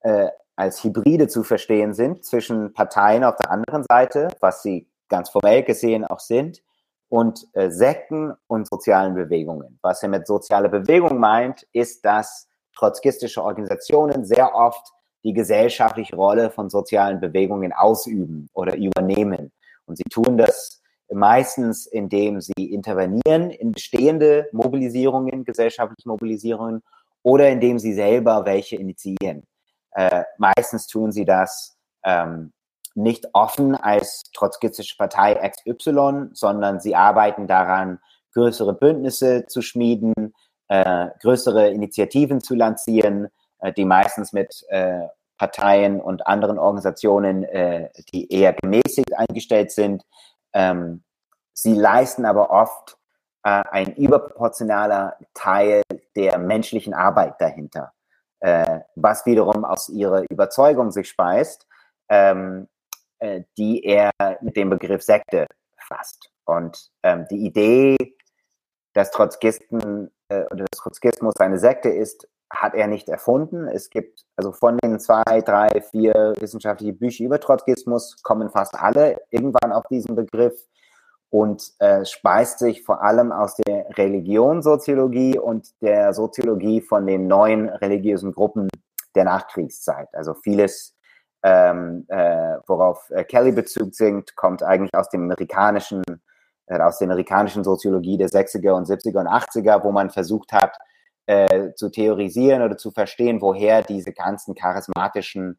äh, als Hybride zu verstehen sind zwischen Parteien auf der anderen Seite, was sie ganz formell gesehen auch sind, und äh, Sekten und sozialen Bewegungen. Was er mit soziale Bewegung meint, ist, dass trotzkistische Organisationen sehr oft die gesellschaftliche Rolle von sozialen Bewegungen ausüben oder übernehmen. Und sie tun das meistens, indem sie intervenieren in bestehende Mobilisierungen, gesellschaftliche Mobilisierungen, oder indem sie selber welche initiieren. Äh, meistens tun sie das ähm, nicht offen als trotzkistische Partei XY, sondern sie arbeiten daran, größere Bündnisse zu schmieden, äh, größere Initiativen zu lancieren, äh, die meistens mit äh, Parteien und anderen Organisationen, äh, die eher gemäßigt eingestellt sind. Ähm, sie leisten aber oft äh, ein überproportionaler Teil der menschlichen Arbeit dahinter äh, was wiederum aus ihrer Überzeugung sich speist, ähm, äh, die er mit dem Begriff Sekte fasst. Und ähm, die Idee, dass Trotzkisten äh, oder dass Trotzkismus eine Sekte ist, hat er nicht erfunden. Es gibt also von den zwei, drei, vier wissenschaftlichen Büchern über Trotzkismus kommen fast alle irgendwann auf diesen Begriff und äh, speist sich vor allem aus der Religionssoziologie und der Soziologie von den neuen religiösen Gruppen der Nachkriegszeit. Also vieles, ähm, äh, worauf äh, Kelly Bezug singt, kommt eigentlich aus dem amerikanischen, äh, aus der amerikanischen Soziologie der 60er und 70er und 80er, wo man versucht hat, äh, zu theorisieren oder zu verstehen, woher diese ganzen charismatischen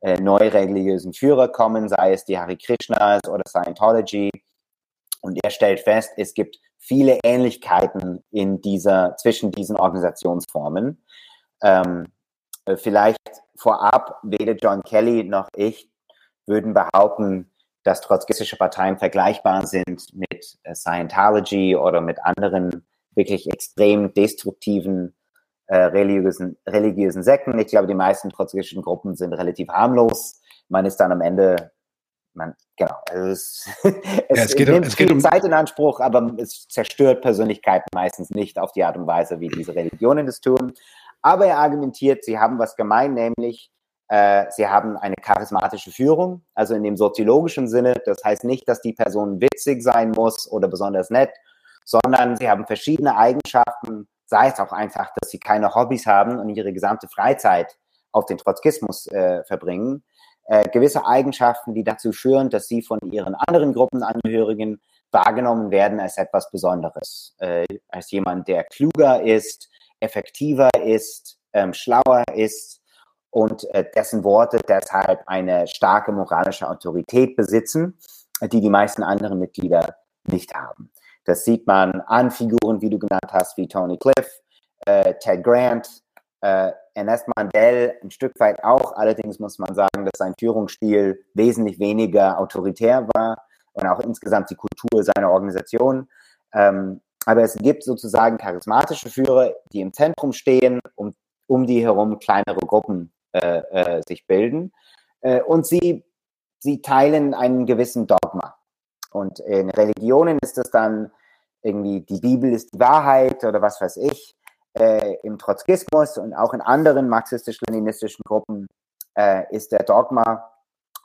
äh, neureligiösen Führer kommen, sei es die Hare Krishnas oder Scientology und er stellt fest, es gibt viele Ähnlichkeiten in dieser, zwischen diesen Organisationsformen. Ähm, äh, vielleicht vorab, weder John Kelly noch ich würden behaupten, dass trotzkistische Parteien vergleichbar sind mit äh, Scientology oder mit anderen wirklich extrem destruktiven äh, religiösen, religiösen Sekten. Ich glaube, die meisten trotzkistischen Gruppen sind relativ harmlos. Man ist dann am Ende man, genau, also es, es, ja, es geht, nimmt es geht viel um Zeit in Anspruch, aber es zerstört Persönlichkeiten meistens nicht auf die Art und Weise, wie diese Religionen das tun. Aber er argumentiert, sie haben was gemein, nämlich äh, sie haben eine charismatische Führung, also in dem soziologischen Sinne. Das heißt nicht, dass die Person witzig sein muss oder besonders nett, sondern sie haben verschiedene Eigenschaften, sei es auch einfach, dass sie keine Hobbys haben und ihre gesamte Freizeit auf den Trotzkismus äh, verbringen. Äh, gewisse Eigenschaften, die dazu führen, dass sie von ihren anderen Gruppenangehörigen wahrgenommen werden als etwas Besonderes, äh, als jemand, der kluger ist, effektiver ist, ähm, schlauer ist und äh, dessen Worte deshalb eine starke moralische Autorität besitzen, die die meisten anderen Mitglieder nicht haben. Das sieht man an Figuren, wie du genannt hast, wie Tony Cliff, äh, Ted Grant, äh, Ernest Mandel ein Stück weit auch. Allerdings muss man sagen, dass sein Führungsstil wesentlich weniger autoritär war und auch insgesamt die Kultur seiner Organisation. Ähm, aber es gibt sozusagen charismatische Führer, die im Zentrum stehen, um, um die herum kleinere Gruppen äh, äh, sich bilden. Äh, und sie, sie teilen einen gewissen Dogma. Und in Religionen ist es dann irgendwie, die Bibel ist die Wahrheit oder was weiß ich äh, im Trotzkismus und auch in anderen marxistisch-leninistischen Gruppen äh, ist der Dogma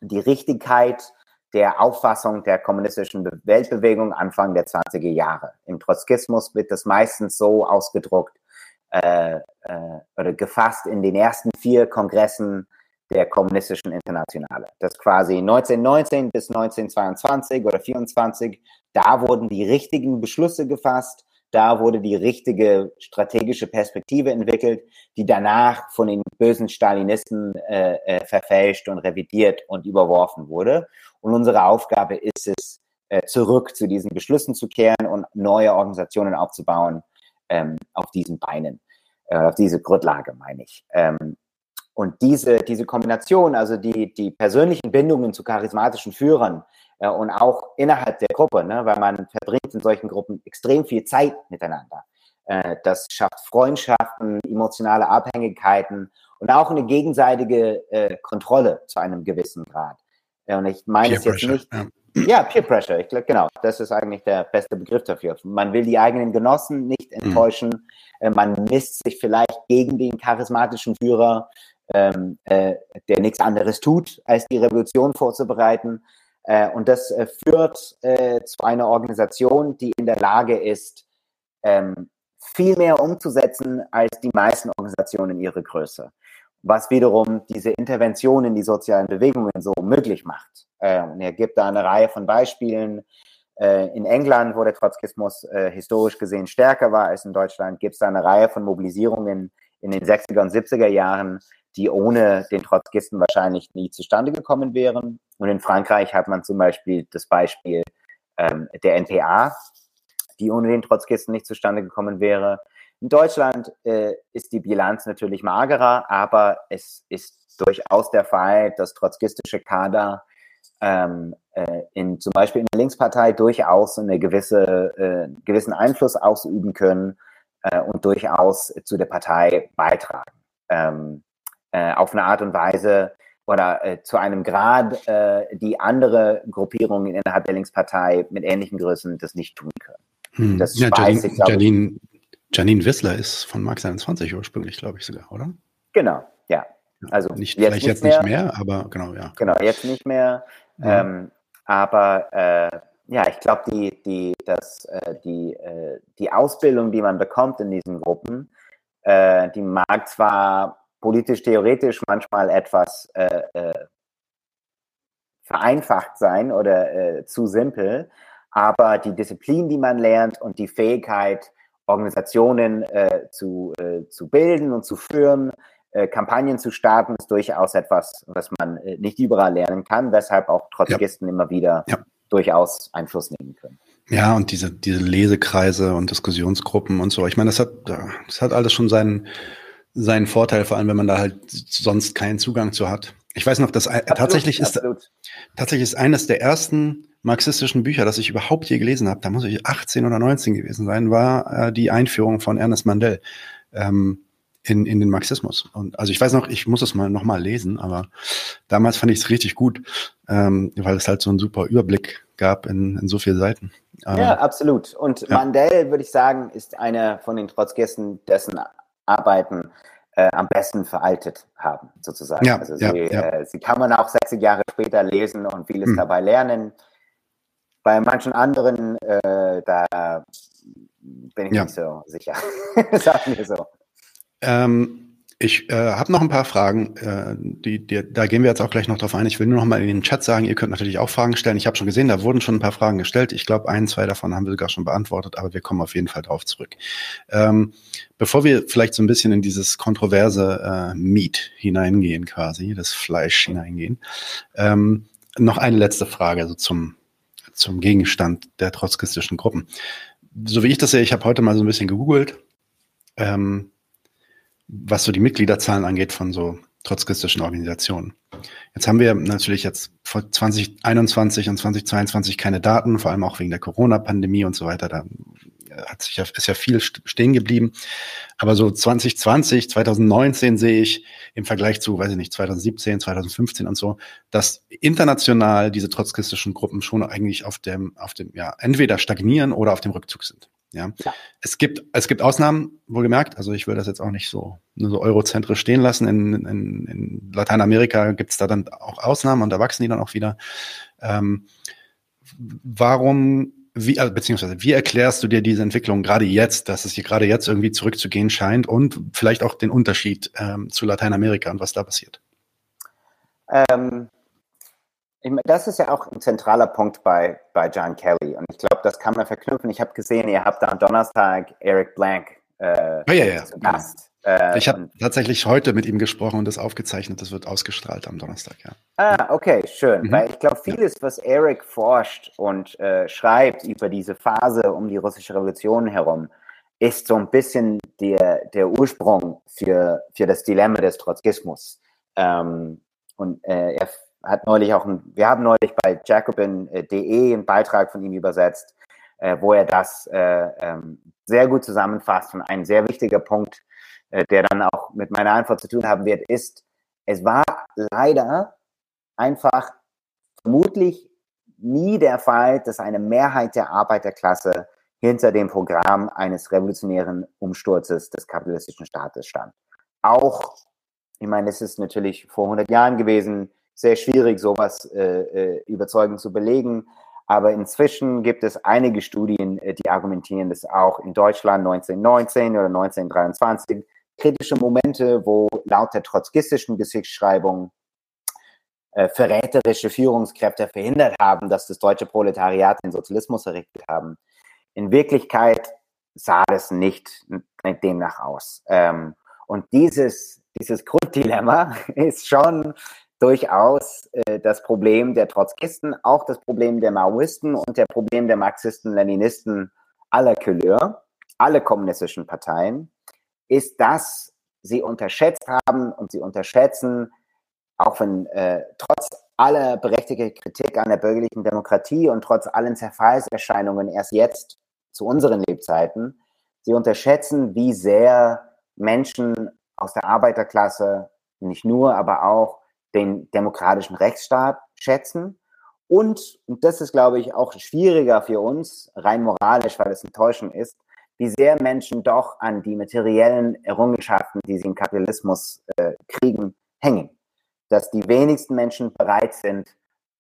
die Richtigkeit der Auffassung der kommunistischen Weltbewegung Anfang der 20er Jahre. Im Trotzkismus wird das meistens so ausgedruckt äh, äh, oder gefasst in den ersten vier Kongressen der kommunistischen Internationale. Das quasi 1919 bis 1922 oder 24, da wurden die richtigen Beschlüsse gefasst, Da wurde die richtige strategische Perspektive entwickelt, die danach von den bösen Stalinisten äh, äh, verfälscht und revidiert und überworfen wurde. Und unsere Aufgabe ist es, äh, zurück zu diesen Beschlüssen zu kehren und neue Organisationen aufzubauen ähm, auf diesen Beinen, äh, auf diese Grundlage, meine ich. Ähm, und diese, diese Kombination, also die, die persönlichen Bindungen zu charismatischen Führern äh, und auch innerhalb der Gruppe, ne, weil man verbringt in solchen Gruppen extrem viel Zeit miteinander. Äh, das schafft Freundschaften, emotionale Abhängigkeiten und auch eine gegenseitige äh, Kontrolle zu einem gewissen Grad. Und ich meine es jetzt nicht. Ja. Ja, Peer Pressure, ich glaube, genau, das ist eigentlich der beste Begriff dafür. Man will die eigenen Genossen nicht mhm. enttäuschen, mhm. man misst sich vielleicht gegen den charismatischen Führer, ähm, äh, der nichts anderes tut, als die Revolution vorzubereiten. Äh, und das äh, führt äh, zu einer Organisation, die in der Lage ist, ähm, viel mehr umzusetzen als die meisten Organisationen in ihrer Größe. Was wiederum diese Intervention in die sozialen Bewegungen so möglich macht. Äh, und er gibt da eine Reihe von Beispielen. Äh, in England, wo der Trotzkismus äh, historisch gesehen stärker war als in Deutschland, gibt es da eine Reihe von Mobilisierungen in den 60er und 70er Jahren, die ohne den Trotzkisten wahrscheinlich nie zustande gekommen wären. Und in Frankreich hat man zum Beispiel das Beispiel ähm, der NPA, die ohne den Trotzkisten nicht zustande gekommen wäre. In Deutschland äh, ist die Bilanz natürlich magerer, aber es ist durchaus der Fall, dass trotzkistische Kader ähm, äh, in zum Beispiel in der Linkspartei durchaus eine gewisse äh, gewissen Einfluss ausüben können äh, und durchaus zu der Partei beitragen. Ähm, äh, auf eine Art und Weise oder äh, zu einem Grad, die andere Gruppierungen innerhalb der Linkspartei mit ähnlichen Größen das nicht tun können. Hm. Das ja, Janine, ich, Janine, Janine Wissler ist von Marx 21 ursprünglich, glaube ich sogar, oder? Genau, ja. Also nicht, jetzt vielleicht nicht jetzt mehr, nicht mehr, aber genau, ja. Genau, jetzt nicht mehr. Ja. Ähm, aber äh, ja, ich glaube, die, die, das, äh, die, äh, die Ausbildung, die man bekommt in diesen Gruppen, äh, die mag zwar politisch theoretisch manchmal etwas äh, äh, vereinfacht sein oder zu simpel, aber die Disziplin, die man lernt und die Fähigkeit, Organisationen äh, zu, äh, zu bilden und zu führen, äh, Kampagnen zu starten, ist durchaus etwas, was man äh, nicht überall lernen kann, weshalb auch Trotzkisten ja. immer wieder ja. durchaus Einfluss nehmen können. Ja, und diese, diese Lesekreise und Diskussionsgruppen und so. Ich meine, das hat, das hat alles schon seinen, seinen Vorteil, vor allem wenn man da halt sonst keinen Zugang zu hat. Ich weiß noch, dass absolut, tatsächlich ist tatsächlich ist eines der ersten marxistischen Bücher, das ich überhaupt je gelesen habe, da muss ich 18 oder 19 gewesen sein, war äh, die Einführung von Ernest Mandel ähm, in, in den Marxismus. Und also ich weiß noch, ich muss es mal nochmal lesen, aber damals fand ich es richtig gut, ähm, weil es halt so einen super Überblick gab in, in so vielen Seiten. Ähm, ja, absolut. Und ja. Mandel, würde ich sagen, ist einer von den Trotzkisten, dessen Arbeiten äh, am besten veraltet haben, sozusagen. Ja, also sie, ja, ja. Äh, sie kann man auch 60 Jahre später lesen und vieles hm. dabei lernen. Bei manchen anderen, äh, da bin ich nicht so sicher. Sag mir so. Ähm, ich äh, habe noch ein paar Fragen, äh, die, die, da gehen wir jetzt auch gleich noch drauf ein. Ich will nur noch mal in den Chat sagen, ihr könnt natürlich auch Fragen stellen. Ich habe schon gesehen, da wurden schon ein paar Fragen gestellt. Ich glaube, ein, zwei davon haben wir sogar schon beantwortet, aber wir kommen auf jeden Fall drauf zurück. Ähm, bevor wir vielleicht so ein bisschen in dieses kontroverse äh, Meat hineingehen, quasi, das Fleisch hineingehen, ähm, noch eine letzte Frage also zum, zum Gegenstand der trotzkistischen Gruppen. So wie ich das sehe, ich habe heute mal so ein bisschen gegoogelt. Ähm, was so die Mitgliederzahlen angeht von so trotzkistischen Organisationen. Jetzt haben wir natürlich jetzt vor 2021 und 2022 keine Daten, vor allem auch wegen der Corona-Pandemie und so weiter. Da hat sich ja, ist ja viel stehen geblieben. Aber so 2020, 2019 sehe ich im Vergleich zu, weiß ich nicht, 2017, 2015 und so, dass international diese trotzkistischen Gruppen schon eigentlich auf dem, auf dem, ja, entweder stagnieren oder auf dem Rückzug sind. Ja. ja. Es gibt, es gibt Ausnahmen, wohlgemerkt. Also ich will das jetzt auch nicht so, nur so eurozentrisch stehen lassen. In, in, in Lateinamerika gibt es da dann auch Ausnahmen und da wachsen die dann auch wieder. Ähm, warum, wie, also beziehungsweise wie erklärst du dir diese Entwicklung gerade jetzt, dass es hier gerade jetzt irgendwie zurückzugehen scheint und vielleicht auch den Unterschied ähm, zu Lateinamerika und was da passiert? Ähm, das ist ja auch ein zentraler Punkt bei, bei John Kelly. Und ich glaube, das kann man verknüpfen. Ich habe gesehen, ihr habt da am Donnerstag Eric Blank äh, oh, ja, ja, zu Gast. Äh, ich habe tatsächlich heute mit ihm gesprochen und das aufgezeichnet. Das wird ausgestrahlt am Donnerstag, ja. Ah, okay, schön. Mhm. Weil ich glaube, vieles, was Eric forscht und äh, schreibt über diese Phase um die russische Revolution herum, ist so ein bisschen der, der Ursprung für, für das Dilemma des Trotzkismus. Ähm, und äh, er hat neulich auch, ein, wir haben neulich bei jacobin.de einen Beitrag von ihm übersetzt, äh, wo er das äh, ähm, sehr gut zusammenfasst. Und ein sehr wichtiger Punkt, äh, der dann auch mit meiner Antwort zu tun haben wird, ist, es war leider einfach vermutlich nie der Fall, dass eine Mehrheit der Arbeiterklasse hinter dem Programm eines revolutionären Umsturzes des kapitalistischen Staates stand. Auch, ich meine, es ist natürlich vor 100 Jahren gewesen, sehr schwierig, sowas äh, äh, überzeugend zu belegen. Aber inzwischen gibt es einige Studien, äh, die argumentieren, dass auch in Deutschland 1919 oder 1923 kritische Momente, wo laut der trotzkistischen Geschichtsschreibung äh, verräterische Führungskräfte verhindert haben, dass das deutsche Proletariat den Sozialismus errichtet haben. In Wirklichkeit sah das nicht, demnach aus. Ähm, und dieses, dieses Grunddilemma ist schon durchaus äh, das Problem der Trotzkisten, auch das Problem der Maoisten und der Problem der Marxisten, Leninisten aller Couleur, alle kommunistischen Parteien, ist, dass sie unterschätzt haben und sie unterschätzen, auch wenn äh, trotz aller berechtigter Kritik an der bürgerlichen Demokratie und trotz allen Zerfallserscheinungen erst jetzt zu unseren Lebzeiten, sie unterschätzen, wie sehr Menschen aus der Arbeiterklasse, nicht nur, aber auch den demokratischen Rechtsstaat schätzen. Und, und das ist, glaube ich, auch schwieriger für uns, rein moralisch, weil es enttäuschend ist, wie sehr Menschen doch an die materiellen Errungenschaften, die sie im Kapitalismus äh, kriegen, hängen. Dass die wenigsten Menschen bereit sind,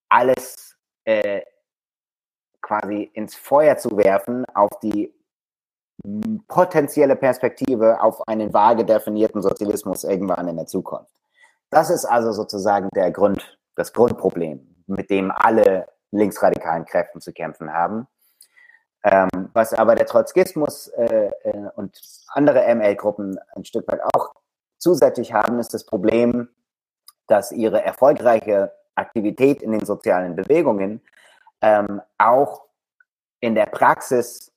alles äh, quasi ins Feuer zu werfen auf die potenzielle Perspektive auf einen vage definierten Sozialismus irgendwann in der Zukunft. Das ist also sozusagen der Grund, das Grundproblem, mit dem alle linksradikalen Kräften zu kämpfen haben. Ähm, was aber der Trotzkismus äh, äh, und andere ML-Gruppen ein Stück weit auch zusätzlich haben, ist das Problem, dass ihre erfolgreiche Aktivität in den sozialen Bewegungen ähm, auch in der Praxis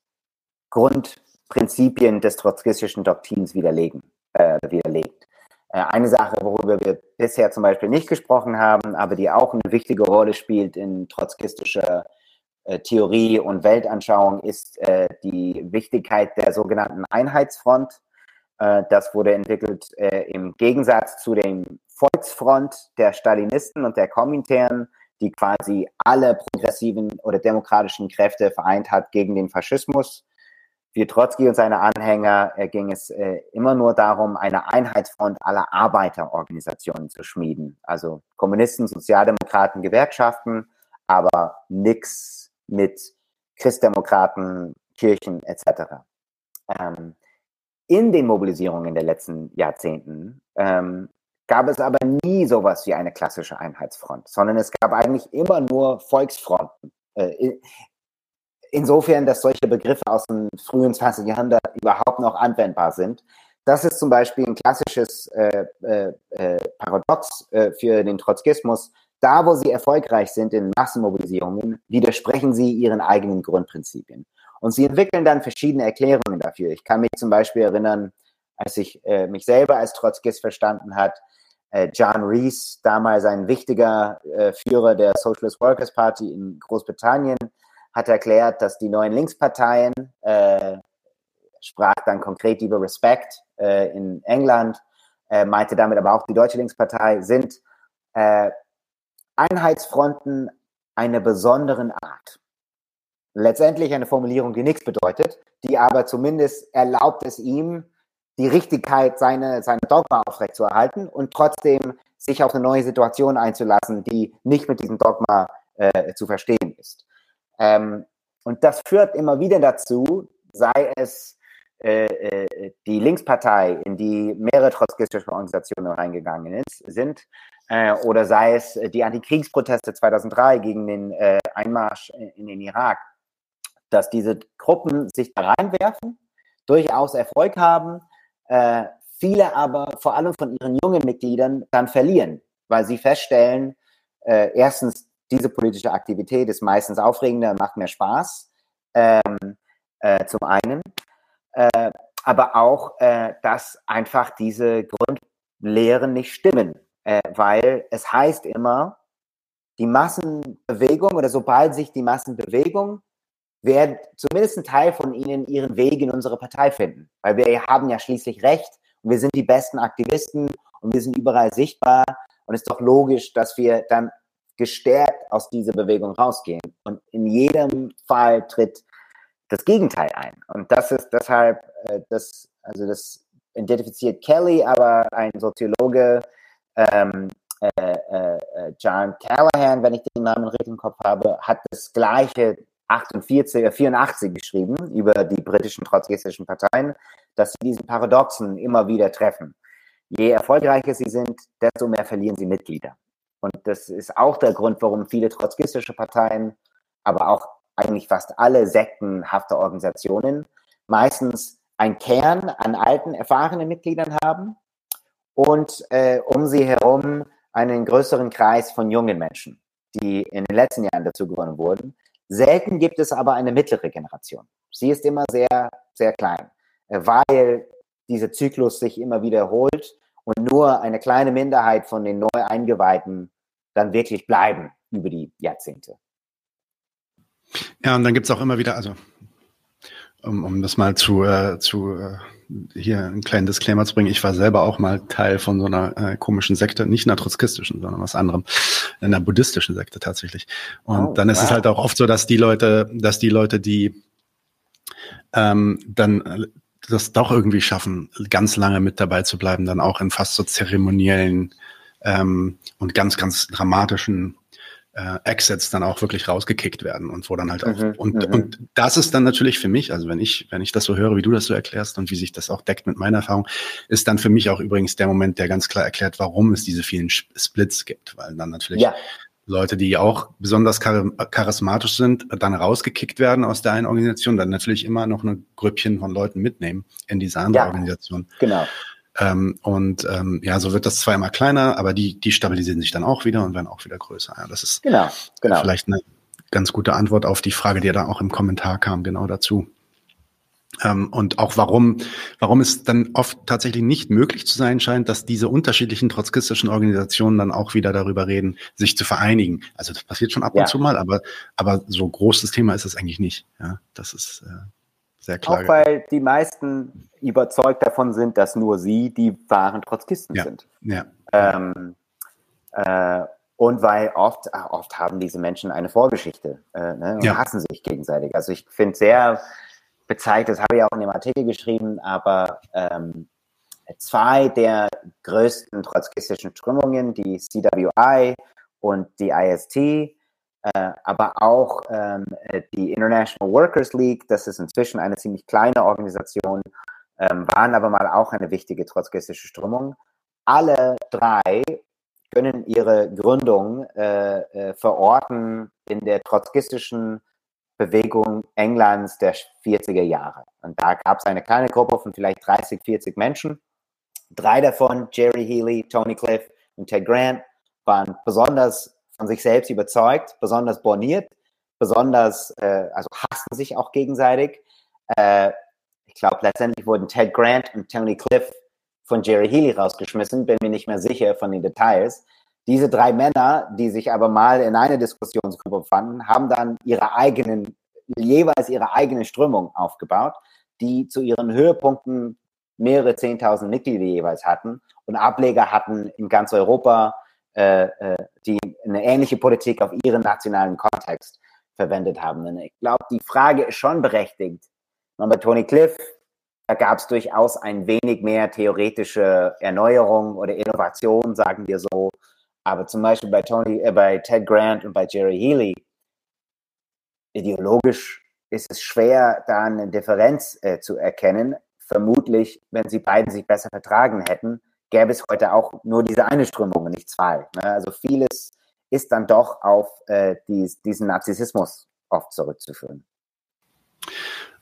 Grundprinzipien des trotzkistischen Doktrins widerlegen, äh, widerlegt. Äh, eine Sache, worüber wir bisher zum Beispiel nicht gesprochen haben, aber die auch eine wichtige Rolle spielt in trotzkistischer äh, Theorie und Weltanschauung, ist äh, die Wichtigkeit der sogenannten Einheitsfront. das wurde entwickelt im Gegensatz zu dem Volksfront der Stalinisten und der Komintern, die quasi alle progressiven oder demokratischen Kräfte vereint hat gegen den Faschismus für Trotzki und seine Anhänger äh, ging es äh, immer nur darum, eine Einheitsfront aller Arbeiterorganisationen zu schmieden. Also Kommunisten, Sozialdemokraten, Gewerkschaften, aber nichts mit Christdemokraten, Kirchen etc. Ähm, in den Mobilisierungen der letzten Jahrzehnten ähm, gab es aber nie sowas wie eine klassische Einheitsfront, sondern es gab eigentlich immer nur Volksfronten. Äh, insofern, dass solche Begriffe aus dem frühen 20. Jahrhundert überhaupt noch anwendbar sind. Das ist zum Beispiel ein klassisches äh, äh, äh, Paradox äh, für den Trotzkismus. Da, wo sie erfolgreich sind in Massenmobilisierungen, widersprechen sie ihren eigenen Grundprinzipien. Und sie entwickeln dann verschiedene Erklärungen dafür. Ich kann mich zum Beispiel erinnern, als ich äh, mich selber als Trotzkist verstanden hat, äh, John Rees, damals ein wichtiger Führer der Socialist Workers Party in Großbritannien, hat erklärt, dass die neuen Linksparteien, äh, sprach dann konkret über Respect äh, in England, äh, meinte damit aber auch die Deutsche Linkspartei, sind äh, Einheitsfronten einer besonderen Art. Letztendlich eine Formulierung, die nichts bedeutet, die aber zumindest erlaubt es ihm, die Richtigkeit seiner seine Dogma aufrechtzuerhalten und trotzdem sich auf eine neue Situation einzulassen, die nicht mit diesem Dogma äh, zu verstehen ist. Ähm, und das führt immer wieder dazu, sei es äh, äh, die Linkspartei, in die mehrere trotzkistische Organisationen reingegangen ist, sind, äh, oder sei es die Antikriegsproteste 2003 gegen den äh, Einmarsch in den Irak, dass diese Gruppen sich da reinwerfen, durchaus Erfolg haben, äh, viele aber vor allem von ihren jungen Mitgliedern dann verlieren, weil sie feststellen, äh, erstens, diese politische Aktivität ist meistens aufregender macht mehr Spaß, ähm, äh, zum einen, äh, aber auch, äh, dass einfach diese Grundlehren nicht stimmen, äh, weil es heißt immer, die Massenbewegung oder sobald sich die Massenbewegung werden zumindest ein Teil von ihnen ihren Weg in unsere Partei finden. Weil wir haben ja schließlich recht und wir sind die besten Aktivisten und wir sind überall sichtbar. Und es ist doch logisch, dass wir dann gestärkt aus dieser Bewegung rausgehen. Und in jedem Fall tritt das Gegenteil ein. Und das ist deshalb, äh, das, also das identifiziert Kelly, aber ein Soziologe, ähm, äh, äh, äh John Callahan, wenn ich den Namen richtig im Kopf habe, hat das gleiche 48, 84 geschrieben über die britischen trotzkistischen Parteien, dass sie diesen Paradoxen immer wieder treffen. Je erfolgreicher sie sind, desto mehr verlieren sie Mitglieder. Und das ist auch der Grund, warum viele trotzkistische Parteien, aber auch eigentlich fast alle sektenhafte Organisationen meistens ein Kern an alten, erfahrenen Mitgliedern haben und äh, um sie herum einen größeren Kreis von jungen Menschen, die in den letzten Jahren dazu gewonnen wurden. Selten gibt es aber eine mittlere Generation. Sie ist immer sehr, sehr klein, äh, weil dieser Zyklus sich immer wiederholt und nur eine kleine Minderheit von den neu Eingeweihten dann wirklich bleiben über die Jahrzehnte. Ja, und dann gibt es auch immer wieder, also um, um das mal zu, äh, zu äh, hier einen kleinen Disclaimer zu bringen, ich war selber auch mal Teil von so einer äh, komischen Sekte, nicht einer trotzkistischen, sondern was anderem, einer buddhistischen Sekte tatsächlich. Und oh, dann ist wow. es halt auch oft so, dass die Leute, dass die Leute, die ähm, dann das doch irgendwie schaffen, ganz lange mit dabei zu bleiben, dann auch in fast so zeremoniellen ähm, und ganz, ganz dramatischen äh, Exits dann auch wirklich rausgekickt werden und wo dann halt auch mhm, und mhm. und das ist dann natürlich für mich, also wenn ich wenn ich das so höre, wie du das so erklärst und wie sich das auch deckt mit meiner Erfahrung, ist dann für mich auch übrigens der Moment, der ganz klar erklärt, warum es diese vielen Splits gibt, weil dann natürlich ja. Leute, die auch besonders charismatisch sind, dann rausgekickt werden aus der einen Organisation, dann natürlich immer noch ein Grüppchen von Leuten mitnehmen in diese andere ja, Organisation. Genau. Ähm, und ähm, ja, so wird das zwar immer kleiner, aber die, die stabilisieren sich dann auch wieder und werden auch wieder größer. Ja, das ist genau, genau. vielleicht eine ganz gute Antwort auf die Frage, die ja da auch im Kommentar kam, genau dazu. Ähm, und auch warum, warum es dann oft tatsächlich nicht möglich zu sein scheint, dass diese unterschiedlichen trotzkistischen Organisationen dann auch wieder darüber reden, sich zu vereinigen. Also das passiert schon ab ja. und zu mal, aber, aber so großes Thema ist es eigentlich nicht. Ja, das ist äh, sehr klar. Auch weil die meisten überzeugt davon sind, dass nur sie die wahren Trotzkisten ja. sind. Ja. Ähm, äh, und weil oft, äh, oft haben diese Menschen eine Vorgeschichte äh, ne, und ja. hassen sich gegenseitig. Also ich finde sehr bezeichnet, das habe ich auch in dem Artikel geschrieben, aber ähm, zwei der größten trotzkistischen Strömungen, die CWI und die IST, äh, aber auch ähm, äh, die International Workers League, das ist inzwischen eine ziemlich kleine Organisation, ähm, waren aber mal auch eine wichtige trotzkistische Strömung. Alle drei können ihre Gründung äh, äh, verorten in der trotzkistischen Bewegung Englands der 40er Jahre. Und da gab es eine kleine Gruppe von vielleicht 30, 40 Menschen. Drei davon, Jerry Healy, Tony Cliff und Ted Grant, waren besonders von sich selbst überzeugt, besonders borniert, besonders, äh, also hassten sich auch gegenseitig. Äh, ich glaube, letztendlich wurden Ted Grant und Tony Cliff von Jerry Healy rausgeschmissen, bin mir nicht mehr sicher von den Details. Diese drei Männer, die sich aber mal in einer Diskussionsgruppe fanden, haben dann ihre eigenen, jeweils ihre eigene Strömung aufgebaut, die zu ihren Höhepunkten mehrere Zehntausend Mitglieder jeweils hatten und Ableger hatten in ganz Europa, äh, äh, die eine ähnliche Politik auf ihren nationalen Kontext verwendet haben. Und ich glaube, die Frage ist schon berechtigt. Und bei Tony Cliff, da gab es durchaus ein wenig mehr theoretische Erneuerung oder Innovation, sagen wir so. Aber zum Beispiel bei Tony, äh, bei Ted Grant und bei Jerry Healy, ideologisch ist es schwer, da eine Differenz äh, zu erkennen. Vermutlich, wenn sie beiden sich besser vertragen hätten, gäbe es heute auch nur diese eine Strömung und nicht zwei. Ne? Also vieles ist dann doch auf äh, die, diesen Narzissmus oft zurückzuführen.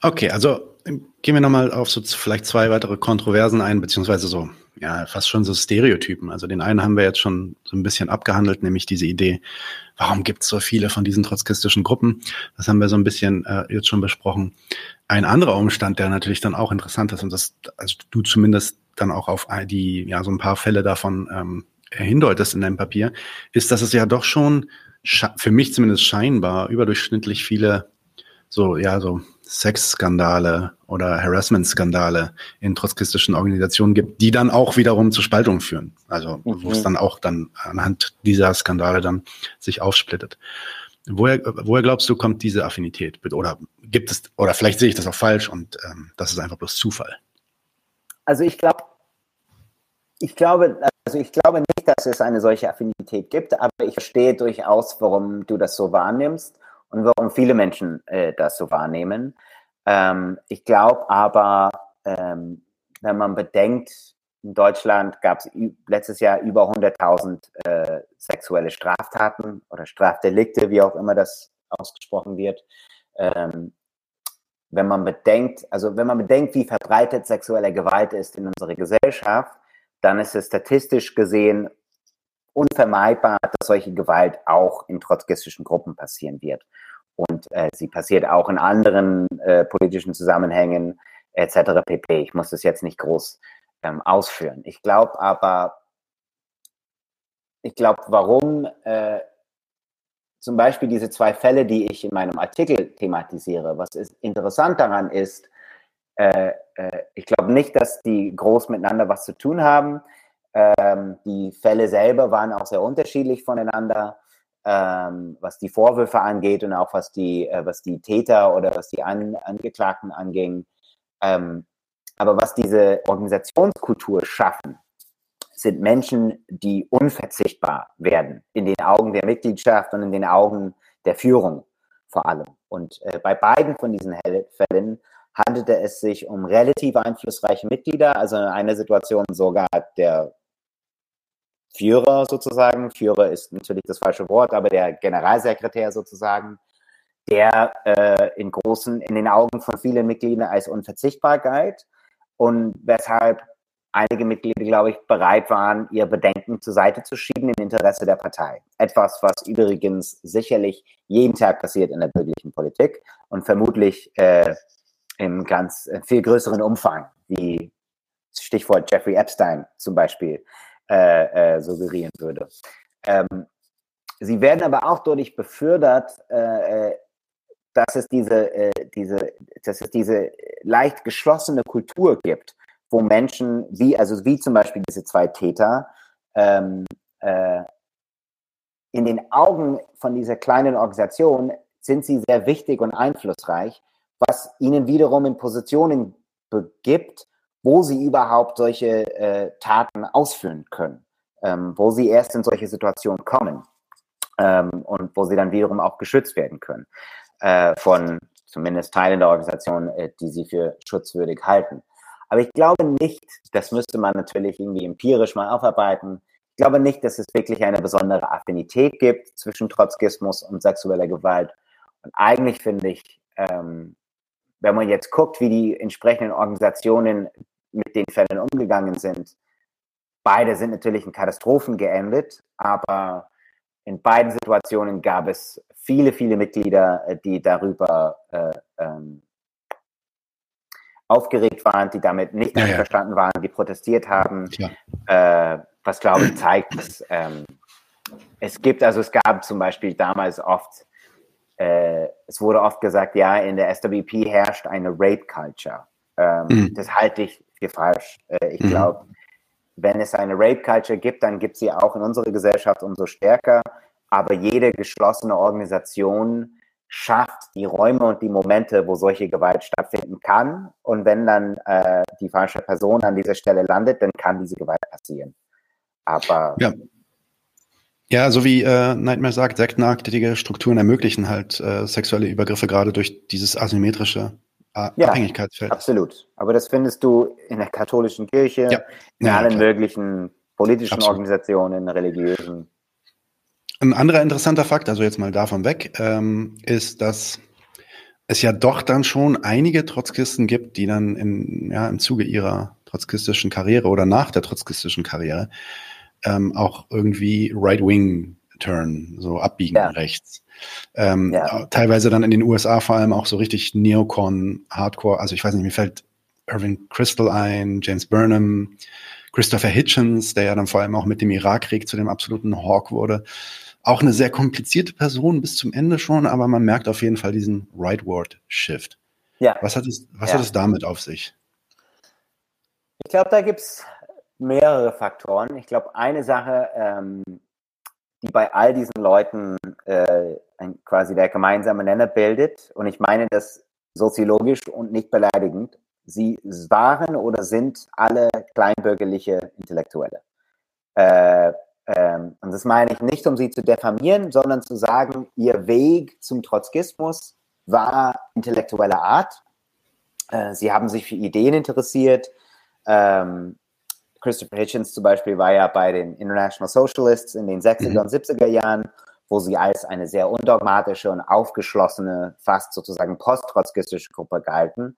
Okay, also gehen wir nochmal auf so vielleicht zwei weitere Kontroversen ein, beziehungsweise so, ja, fast schon so Stereotypen. Also den einen haben wir jetzt schon so ein bisschen abgehandelt, nämlich diese Idee, warum gibt es so viele von diesen trotzkistischen Gruppen? Das haben wir so ein bisschen äh, jetzt schon besprochen. Ein anderer Umstand, der natürlich dann auch interessant ist und das, also du zumindest dann auch auf die, ja, so ein paar Fälle davon ähm, hindeutest in deinem Papier, ist, dass es ja doch schon für mich zumindest scheinbar überdurchschnittlich viele so, ja, so Sexskandale oder Harassment-Skandale in trotzkistischen Organisationen gibt, die dann auch wiederum zu Spaltung führen. Also, mhm. wo es dann auch dann anhand dieser Skandale dann sich aufsplittet. Woher, woher glaubst du, kommt diese Affinität? Oder gibt es, oder vielleicht sehe ich das auch falsch und ähm, das ist einfach bloß Zufall. Also ich glaube, ich glaube, also ich glaube nicht, dass es eine solche Affinität gibt, aber ich verstehe durchaus, warum du das so wahrnimmst und warum viele Menschen äh, das so wahrnehmen. Ähm, ich glaube aber, ähm, wenn man bedenkt, in Deutschland gab es letztes Jahr über 100.000 äh, sexuelle Straftaten oder Strafdelikte, wie auch immer das ausgesprochen wird. Ähm, wenn man bedenkt, also wenn man bedenkt, wie verbreitet sexuelle Gewalt ist in unserer Gesellschaft, dann ist es statistisch gesehen unvermeidbar, dass solche Gewalt auch in trotzkistischen Gruppen passieren wird. Und äh, sie passiert auch in anderen äh, politischen Zusammenhängen etc. pp. Ich muss das jetzt nicht groß ähm, ausführen. Ich glaube aber, ich glaube, warum äh, zum Beispiel diese zwei Fälle, die ich in meinem Artikel thematisiere, was ist interessant daran ist, äh, äh, ich glaube nicht, dass die groß miteinander was zu tun haben. Ähm, die Fälle selber waren auch sehr unterschiedlich voneinander, ähm, was die Vorwürfe angeht und auch was die, äh, was die Täter oder was die An Angeklagten anging. Ähm, aber was diese Organisationskultur schaffen, sind Menschen, die unverzichtbar werden in den Augen der Mitgliedschaft und in den Augen der Führung vor allem. Und äh, bei beiden von diesen Fällen handelte es sich um relativ einflussreiche Mitglieder, also in einer Situation sogar der Führer sozusagen, Führer ist natürlich das falsche Wort, aber der Generalsekretär sozusagen, der äh, in großen, in den Augen von vielen Mitgliedern als unverzichtbar galt und weshalb einige Mitglieder, glaube ich, bereit waren, ihr Bedenken zur Seite zu schieben im Interesse der Partei. Etwas, was übrigens sicherlich jeden Tag passiert in der bürgerlichen Politik und vermutlich äh, im ganz äh, viel größeren Umfang, wie Stichwort Jeffrey Epstein zum Beispiel äh, äh, suggerieren würde. Ähm, sie werden aber auch dadurch befördert, äh, äh dass es diese, äh, diese, dass es diese leicht geschlossene Kultur gibt, wo Menschen wie, also wie zum Beispiel diese zwei Täter, ähm, äh, in den Augen von dieser kleinen Organisation sind sie sehr wichtig und einflussreich, was ihnen wiederum in Positionen begibt, wo sie überhaupt solche äh, Taten ausführen können, ähm, wo sie erst in solche Situationen kommen ähm, und wo sie dann wiederum auch geschützt werden können äh, von zumindest Teilen der Organisation, äh, die sie für schutzwürdig halten. Aber ich glaube nicht, das müsste man natürlich irgendwie empirisch mal aufarbeiten, ich glaube nicht, dass es wirklich eine besondere Affinität gibt zwischen Trotzkismus und sexueller Gewalt. Und eigentlich finde ich, ähm, wenn man jetzt guckt, wie die entsprechenden Organisationen mit den Fällen umgegangen sind, beide sind natürlich in Katastrophen geendet, aber in beiden Situationen gab es viele, viele Mitglieder, äh, die darüber äh, ähm, aufgeregt waren, die damit nicht ja, einverstanden ja. waren, die protestiert haben, äh, was glaube ich zeigt, dass ähm, es gibt, also es gab zum Beispiel damals oft äh, es wurde oft gesagt, ja, in der SWP herrscht eine Rape-Culture. Ähm, mhm. Das halte ich für falsch. Äh, ich mhm. glaube, wenn es eine Rape-Culture gibt, dann gibt sie auch in unserer Gesellschaft umso stärker. Aber jede geschlossene Organisation schafft die Räume und die Momente, wo solche Gewalt stattfinden kann. Und wenn dann äh, die falsche Person an dieser Stelle landet, dann kann diese Gewalt passieren. Aber ja. Ja, so wie äh, Nightmare sagt, sektenartige Strukturen ermöglichen halt äh, sexuelle Übergriffe gerade durch dieses asymmetrische ja, Abhängigkeitsfeld. Absolut. Aber das findest du in der katholischen Kirche, ja. in ja, allen klar. möglichen politischen absolut. Organisationen, religiösen. Ein anderer interessanter Fakt, also jetzt mal davon weg, ähm, ist, dass es ja doch dann schon einige Trotzkisten gibt, die dann im, ja, im Zuge ihrer trotzkistischen Karriere oder nach der trotzkistischen Karriere ähm, auch irgendwie Right-Wing-Turn, so abbiegen ja. rechts. Ähm, ja. Teilweise dann in den USA vor allem auch so richtig Neocon, Hardcore. Also ich weiß nicht, mir fällt Irving Crystal ein, James Burnham, Christopher Hitchens, der ja dann vor allem auch mit dem Irakkrieg zu dem absoluten Hawk wurde. Auch eine sehr komplizierte Person bis zum Ende schon, aber man merkt auf jeden Fall diesen Rightward-Shift. Ja. Was hat es, was ja. hat es damit auf sich? Ich glaube, da gibt es mehrere Faktoren. Ich glaube, eine Sache, ähm, die bei all diesen Leuten äh, ein, quasi der gemeinsame Nenner bildet, und ich meine das soziologisch und nicht beleidigend, sie waren oder sind alle kleinbürgerliche Intellektuelle. Äh, ähm, und das meine ich nicht, um sie zu diffamieren, sondern zu sagen, ihr Weg zum Trotzkismus war intellektueller Art. Äh, sie haben sich für Ideen interessiert. Ähm, Christopher Hitchens zum Beispiel war ja bei den International Socialists in den 60er mhm. und 70er Jahren, wo sie als eine sehr undogmatische und aufgeschlossene, fast sozusagen post-trotzkistische Gruppe galten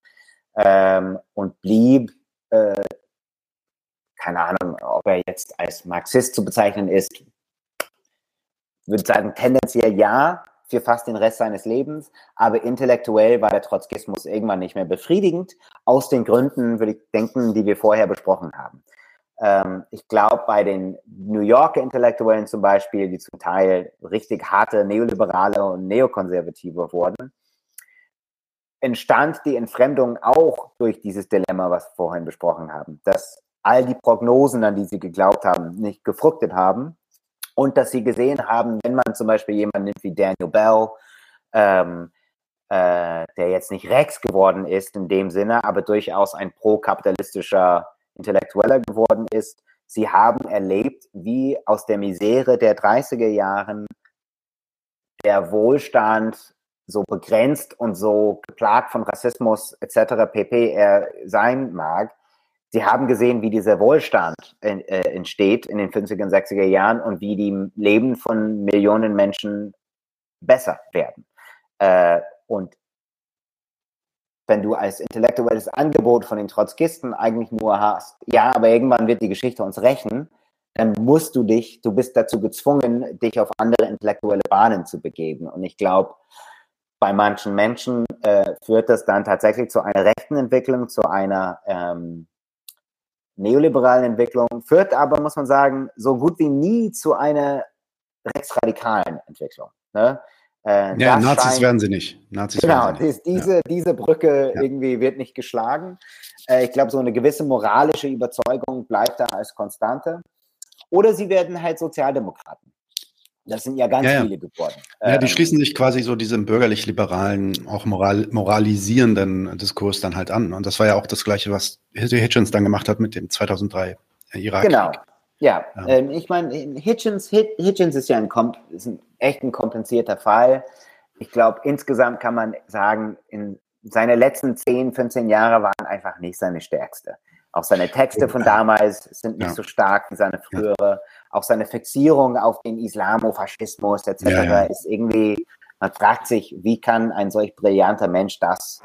ähm, und blieb, äh, keine Ahnung, ob er jetzt als Marxist zu bezeichnen ist, würde sagen tendenziell ja, für fast den Rest seines Lebens, aber intellektuell war der Trotzkismus irgendwann nicht mehr befriedigend, aus den Gründen, würde ich denken, die wir vorher besprochen haben. Ähm, ich glaube, bei den New Yorker Intellektuellen zum Beispiel, die zum Teil richtig harte Neoliberale und Neokonservative wurden, entstand die Entfremdung auch durch dieses Dilemma, was wir vorhin besprochen haben, dass all die Prognosen, an die sie geglaubt haben, nicht gefruchtet haben und dass sie gesehen haben, wenn man zum Beispiel jemanden nimmt wie Daniel Bell, ähm, äh, der jetzt nicht Rex geworden ist in dem Sinne, aber durchaus ein pro-kapitalistischer Intellektueller geworden ist. Sie haben erlebt, wie aus der Misere der 30er Jahren der Wohlstand so begrenzt und so geplagt von Rassismus etc. pp. er sein mag. Sie haben gesehen, wie dieser Wohlstand äh, entsteht in den 50er und 60er Jahren und wie die Leben von Millionen Menschen besser werden. Äh, und wenn du als intellektuelles Angebot von den Trotzkisten eigentlich nur hast, ja, aber irgendwann wird die Geschichte uns rächen, dann musst du dich, du bist dazu gezwungen, dich auf andere intellektuelle Bahnen zu begeben. Und ich glaube, bei manchen Menschen äh, führt das dann tatsächlich zu einer rechten Entwicklung, zu einer ähm, neoliberalen Entwicklung, führt aber, muss man sagen, so gut wie nie zu einer rechtsradikalen Entwicklung. Ne? Äh, ja, Nazis scheint, werden sie nicht. Nazis genau, sie diese, ja. diese Brücke ja. irgendwie wird nicht geschlagen. Äh, ich glaube, so eine gewisse moralische Überzeugung bleibt da als Konstante. Oder sie werden halt Sozialdemokraten. Das sind ja ganz ja, viele geworden. Ja, die ähm, schließen sich quasi so diesem bürgerlich-liberalen, auch moral moralisierenden Diskurs dann halt an. Und das war ja auch das Gleiche, was Hitchens dann gemacht hat mit dem 2003 Irak. Genau. Ja, ja. Ähm, ich meine, Hitchens, Hitchens ist ja ein, ist ein echt ein kompensierter Fall. Ich glaube, insgesamt kann man sagen, in seine letzten 10, 15 Jahre waren einfach nicht seine stärkste. Auch seine Texte von damals sind nicht ja. so stark wie seine frühere. Ja. Auch seine Fixierung auf den Islamofaschismus etc. Ja, ist irgendwie, man fragt sich, wie kann ein solch brillanter Mensch das?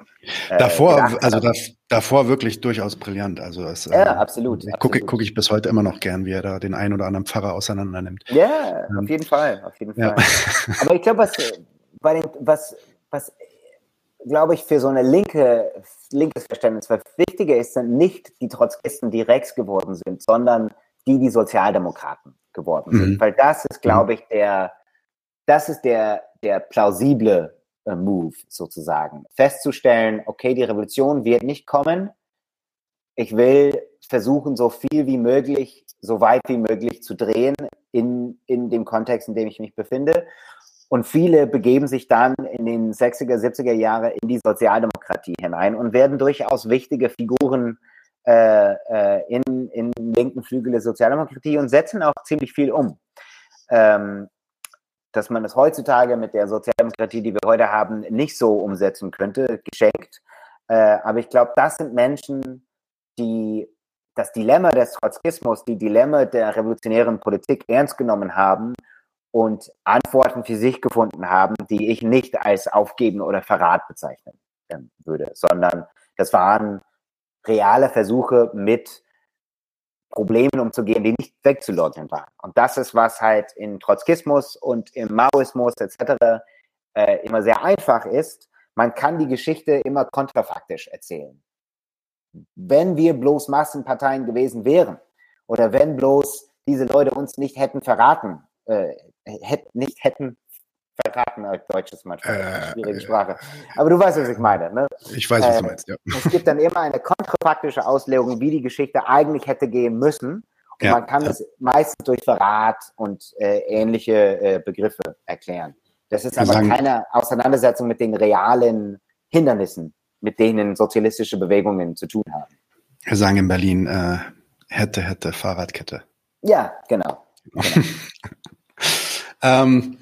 Äh, davor, also da, davor wirklich durchaus brillant. Also es, ja, äh, absolut. Gucke guck ich bis heute immer noch gern, wie er da den einen oder anderen Pfarrer auseinander nimmt. Ja, ähm, auf jeden Fall, auf jeden Fall. Aber ich glaube, was bei den, was, was glaube ich, für so eine linke, linkes Verständnis, was wichtiger ist, sind nicht die Trotzkisten, die Rex geworden sind, sondern die, die Sozialdemokraten geworden sind. Mhm. Weil das ist, glaube mhm. ich, der, das ist der, der plausible äh, Move sozusagen. Festzustellen, okay, die Revolution wird nicht kommen. Ich will versuchen, so viel wie möglich, so weit wie möglich zu drehen in, in dem Kontext, in dem ich mich befinde. Und viele begeben sich dann in den 60er, 70er Jahre in die Sozialdemokratie hinein und werden durchaus wichtige Figuren äh, äh, in, in linken Flügel der Sozialdemokratie und setzen auch ziemlich viel um. Ähm, dass man es heutzutage mit der Sozialdemokratie, die wir heute haben, nicht so umsetzen könnte, geschenkt. Äh, aber ich glaube, das sind Menschen, die das Dilemma des Trotzkismus, die Dilemma der revolutionären Politik ernst genommen haben und Antworten für sich gefunden haben, die ich nicht als Aufgeben oder Verrat bezeichnen ähm, würde, sondern das waren reale Versuche mit Problemen umzugehen, die nicht wegzuleugnen waren. Und das ist, was halt in Trotzkismus und im Maoismus etc. Äh, immer sehr einfach ist. Man kann die Geschichte immer kontrafaktisch erzählen. Wenn wir bloß Massenparteien gewesen wären oder wenn bloß diese Leute uns nicht hätten verraten, äh, hätt, nicht hätten verraten als deutsches manchmal. Äh, schwierige Sprache. Aber du weißt, was ich meine. Ne? Ich weiß, was du äh, meinst, ja. Es gibt dann immer eine kontrafaktische Auslegung, wie die Geschichte eigentlich hätte gehen müssen. Und ja, man kann es meistens durch Verrat und äh, ähnliche äh, Begriffe erklären. Das ist aber sagen, keine Auseinandersetzung mit den realen Hindernissen, mit denen sozialistische Bewegungen zu tun haben. Wir sagen in Berlin äh, hätte, hätte, Fahrradkette. Ja, genau. genau. ähm,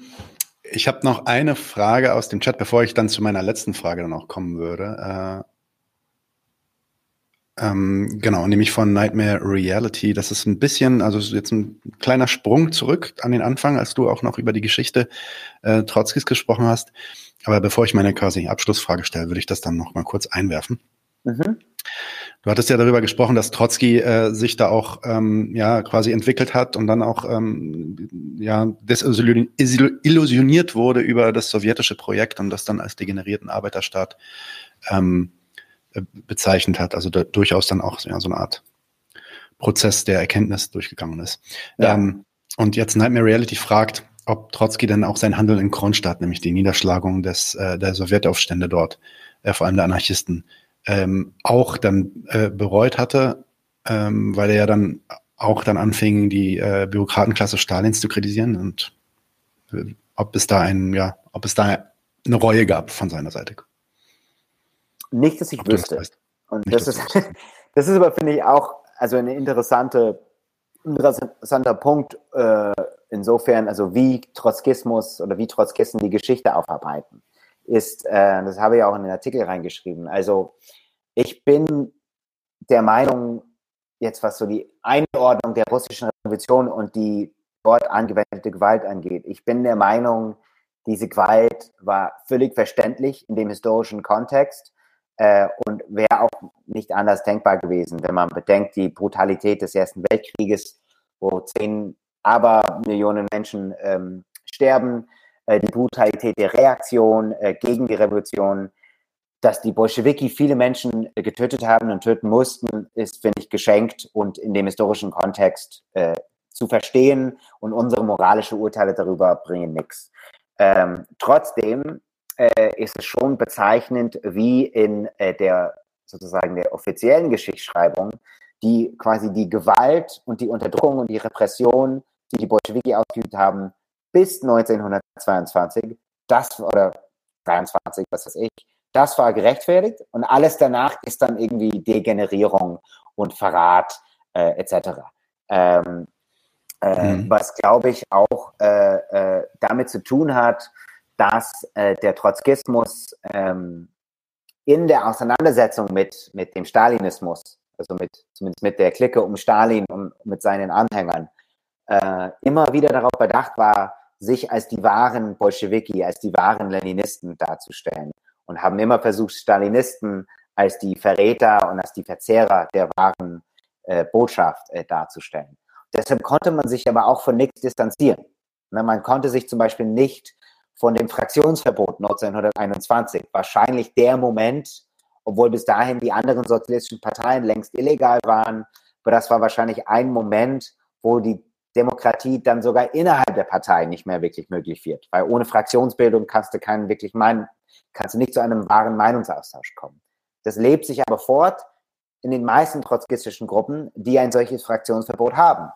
ich habe noch eine Frage aus dem Chat, bevor ich dann zu meiner letzten Frage dann auch kommen würde. Äh, ähm, genau, nämlich von Nightmare Reality. Das ist ein bisschen, also jetzt ein kleiner Sprung zurück an den Anfang, als du auch noch über die Geschichte äh, Trotzkis gesprochen hast. Aber bevor ich meine quasi Abschlussfrage stelle, würde ich das dann noch mal kurz einwerfen. Mhm. Du hattest ja darüber gesprochen, dass Trotzki äh, sich da auch ähm, ja quasi entwickelt hat und dann auch ähm, ja desillusioniert wurde über das sowjetische Projekt und das dann als degenerierten Arbeiterstaat ähm, äh, bezeichnet hat. Also da, durchaus dann auch ja, so eine Art Prozess der Erkenntnis durchgegangen ist. Ja. Ähm, und jetzt Nightmare Reality fragt, ob Trotzki dann auch sein Handeln in Kronstadt, nämlich die Niederschlagung des, äh, der Sowjetaufstände dort, äh, vor allem der Anarchisten, ähm, auch dann äh, bereut hatte, ähm, weil er ja dann auch dann anfing, die äh, Bürokratenklasse Stalins zu kritisieren und äh, ob es da ein, ja, ob es da eine Reue gab von seiner Seite. Nicht, dass ich ob wüsste. Das und Nicht, das ist, das ist aber, finde ich, auch also eine interessante, interessanter Punkt, äh, insofern, also wie Trotzkismus oder wie Trotzkisten die Geschichte aufarbeiten ist, äh, das habe ich auch in den Artikel reingeschrieben. Also ich bin der Meinung, jetzt was so die Einordnung der russischen Revolution und die dort angewendete Gewalt angeht, ich bin der Meinung, diese Gewalt war völlig verständlich in dem historischen Kontext äh, und wäre auch nicht anders denkbar gewesen, wenn man bedenkt die Brutalität des Ersten Weltkrieges, wo zehn aber Millionen Menschen ähm, sterben, die Brutalität der Reaktion äh, gegen die Revolution, dass die Bolschewiki viele Menschen äh, getötet haben und töten mussten, ist, finde ich, geschenkt und in dem historischen Kontext äh, zu verstehen und unsere moralische Urteile darüber bringen nichts. Ähm, trotzdem äh, ist es schon bezeichnend, wie in äh, der sozusagen der offiziellen Geschichtsschreibung die quasi die Gewalt und die Unterdrückung und die Repression, die die Bolschewiki ausgeübt haben, bis 1922, das oder 23, was weiß ich, das war gerechtfertigt und alles danach ist dann irgendwie Degenerierung und Verrat äh, etc. Ähm, äh, mhm. Was glaube ich auch äh, äh, damit zu tun hat, dass äh, der Trotzkismus ähm, in der Auseinandersetzung mit, mit dem Stalinismus, also mit, zumindest mit der Clique um Stalin und mit seinen Anhängern, äh, immer wieder darauf bedacht war, sich als die wahren Bolschewiki, als die wahren Leninisten darzustellen und haben immer versucht, Stalinisten als die Verräter und als die Verzehrer der wahren äh, Botschaft äh, darzustellen. Deshalb konnte man sich aber auch von nichts distanzieren. Ne, man konnte sich zum Beispiel nicht von dem Fraktionsverbot 1921, wahrscheinlich der Moment, obwohl bis dahin die anderen sozialistischen Parteien längst illegal waren, aber das war wahrscheinlich ein Moment, wo die Demokratie dann sogar innerhalb der Partei nicht mehr wirklich möglich wird. Weil ohne Fraktionsbildung kannst du keinen wirklich meinen, kannst du nicht zu einem wahren Meinungsaustausch kommen. Das lebt sich aber fort in den meisten trotzkistischen Gruppen, die ein solches Fraktionsverbot haben.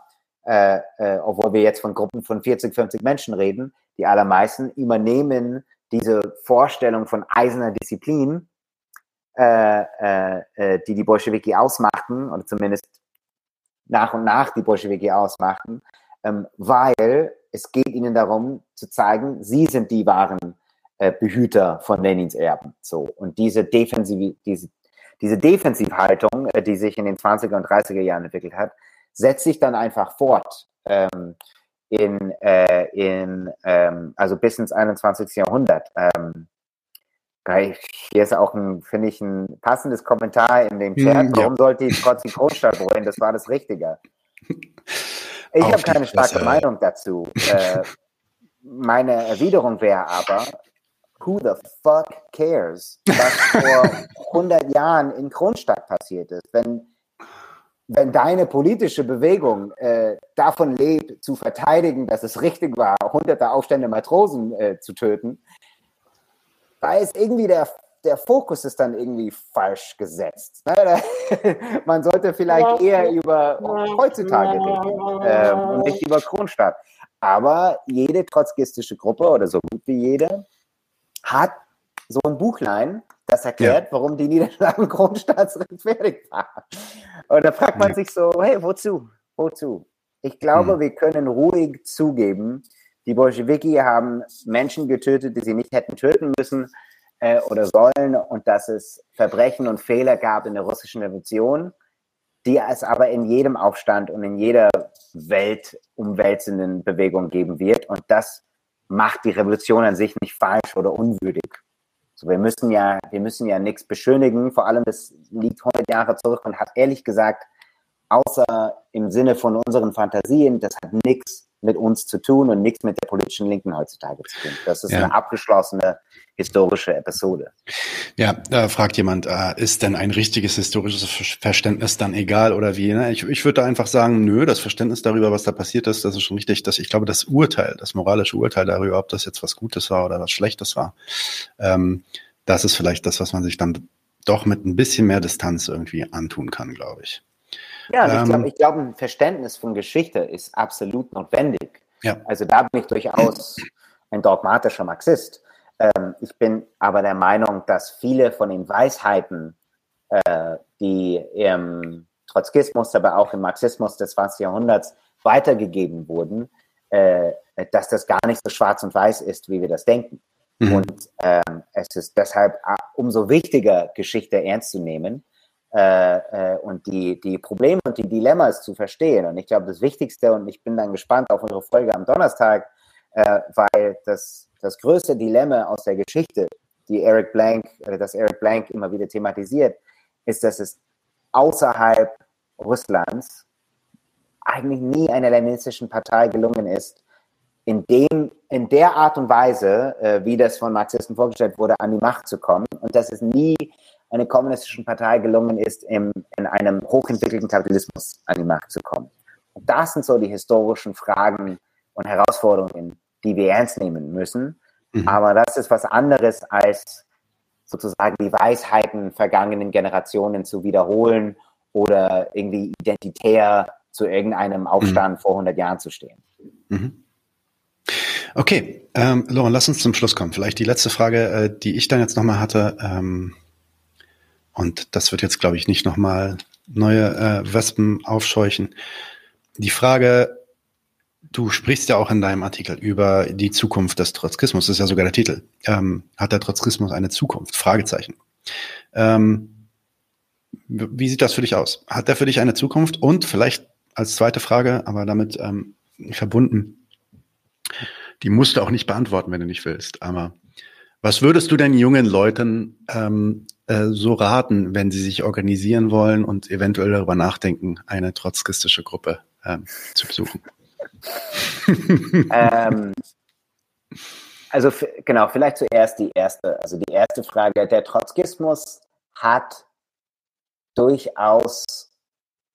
Äh, äh, obwohl wir jetzt von Gruppen von 40, 50 Menschen reden, die allermeisten übernehmen diese Vorstellung von eiserner Disziplin, äh, äh, äh die die Bolschewiki ausmachten, oder zumindest nach und nach die Bolschewiki ausmachten, ähm, weil es geht ihnen darum zu zeigen, sie sind die wahren äh, Behüter von Lenins Erben. So und diese defensive, diese diese Defensivhaltung, äh, die sich in den 20er und 30er Jahren entwickelt hat, setzt sich dann einfach fort. Ähm, in, äh, in ähm, also bis ins 21. Jahrhundert. Ähm, hier ist auch ein, finde ich, ein passendes Kommentar in dem Chat. Hm, Warum ja. sollte ich trotz die Großstadt wollen? Das war das Richtige. Ich habe keine starke Fresse. Meinung dazu. Äh, meine Erwiderung wäre aber, who the fuck cares, was vor 100 Jahren in Kronstadt passiert ist? Wenn, wenn deine politische Bewegung äh, davon lebt, zu verteidigen, dass es richtig war, hunderte aufstände Matrosen äh, zu töten, da ist irgendwie der, der Fokus ist dann irgendwie falsch gesetzt. Ne? Man sollte vielleicht eher über heutzutage reden ähm, und nicht über Kronstadt. Aber jede trotzkistische Gruppe oder so gut wie jede hat so ein Buchlein, das erklärt, ja. warum die Niederlage Kronstaats rechtfertigt war. Und da fragt man ja. sich so, hey, wozu? Wozu? Ich glaube, mhm. wir können ruhig zugeben, die Bolschewiki haben Menschen getötet, die sie nicht hätten töten müssen äh, oder sollen und dass es Verbrechen und Fehler gab in der russischen Revolution, die es aber in jedem Aufstand und in jeder weltumwälzenden Bewegung geben wird. Und das macht die Revolution an sich nicht falsch oder unwürdig. So, wir müssen ja, wir müssen ja nichts beschönigen. Vor allem, das liegt 100 Jahre zurück und hat ehrlich gesagt, außer im Sinne von unseren Fantasien, das hat nichts mit uns zu tun und nichts mit der politischen Linken heutzutage zu tun. Das ist ja. eine abgeschlossene historische Episode. Ja, da fragt jemand, äh, ist denn ein richtiges historisches Verständnis dann egal oder wie? Ne? Ich, ich würde da einfach sagen, nö, das Verständnis darüber, was da passiert ist, das ist schon richtig, dass ich glaube, das Urteil, das moralische Urteil darüber, ob das jetzt was Gutes war oder was Schlechtes war, ähm, das ist vielleicht das, was man sich dann doch mit ein bisschen mehr Distanz irgendwie antun kann, glaube ich. Ja, also ähm, ich glaube, glaub, ein Verständnis von Geschichte ist absolut notwendig. Ja. Also da bin ich durchaus ein dogmatischer Marxist. Ähm, ich bin aber der Meinung, dass viele von den Weisheiten, äh, die im Trotzkismus, aber auch im Marxismus des 20. Jahrhunderts weitergegeben wurden, äh, dass das gar nicht so schwarz und weiß ist, wie wir das denken. Mhm. Und ähm, es ist deshalb äh, umso wichtiger, Geschichte ernst zu nehmen äh, äh, und die, die Probleme und die Dilemmas zu verstehen. Und ich glaube, das Wichtigste, und ich bin dann gespannt auf unsere Folge am Donnerstag, äh, weil das, das größte Dilemma aus der Geschichte, die Eric Blank, äh, das Eric Blank immer wieder thematisiert, ist, dass es außerhalb Russlands eigentlich nie einer leninistischen Partei gelungen ist, in, dem, in der Art und Weise, äh, wie das von Marxisten vorgestellt wurde, an die Macht zu kommen. Und dass es nie einer kommunistischen Partei gelungen ist, im, in einem hochentwickelten Kapitalismus an die Macht zu kommen. Und das sind so die historischen Fragen und Herausforderungen, die wir ernst nehmen müssen. Mhm. Aber das ist was anderes als sozusagen die Weisheiten vergangenen Generationen zu wiederholen oder irgendwie identitär zu irgendeinem Aufstand mhm. vor 100 Jahren zu stehen. Mhm. Okay, ähm, Lauren, lass uns zum Schluss kommen. Vielleicht die letzte Frage, äh, die ich dann jetzt nochmal hatte. Ähm, und das wird jetzt, glaube ich, nicht nochmal neue äh, Wespen aufscheuchen. Die Frage, du sprichst ja auch in deinem Artikel über die Zukunft des Trotzkismus, das ist ja sogar der Titel. Ähm, hat der Trotzkismus eine Zukunft? Fragezeichen. Ähm, wie sieht das für dich aus? Hat der für dich eine Zukunft? Und vielleicht als zweite Frage, aber damit ähm, verbunden, die musst du auch nicht beantworten, wenn du nicht willst. Aber was würdest du denn jungen Leuten ähm, äh, so raten, wenn sie sich organisieren wollen und eventuell darüber nachdenken, eine trotzkistische Gruppe ähm, zu besuchen? ähm, also genau, vielleicht zuerst die erste, also die erste Frage. Der Trotzkismus hat durchaus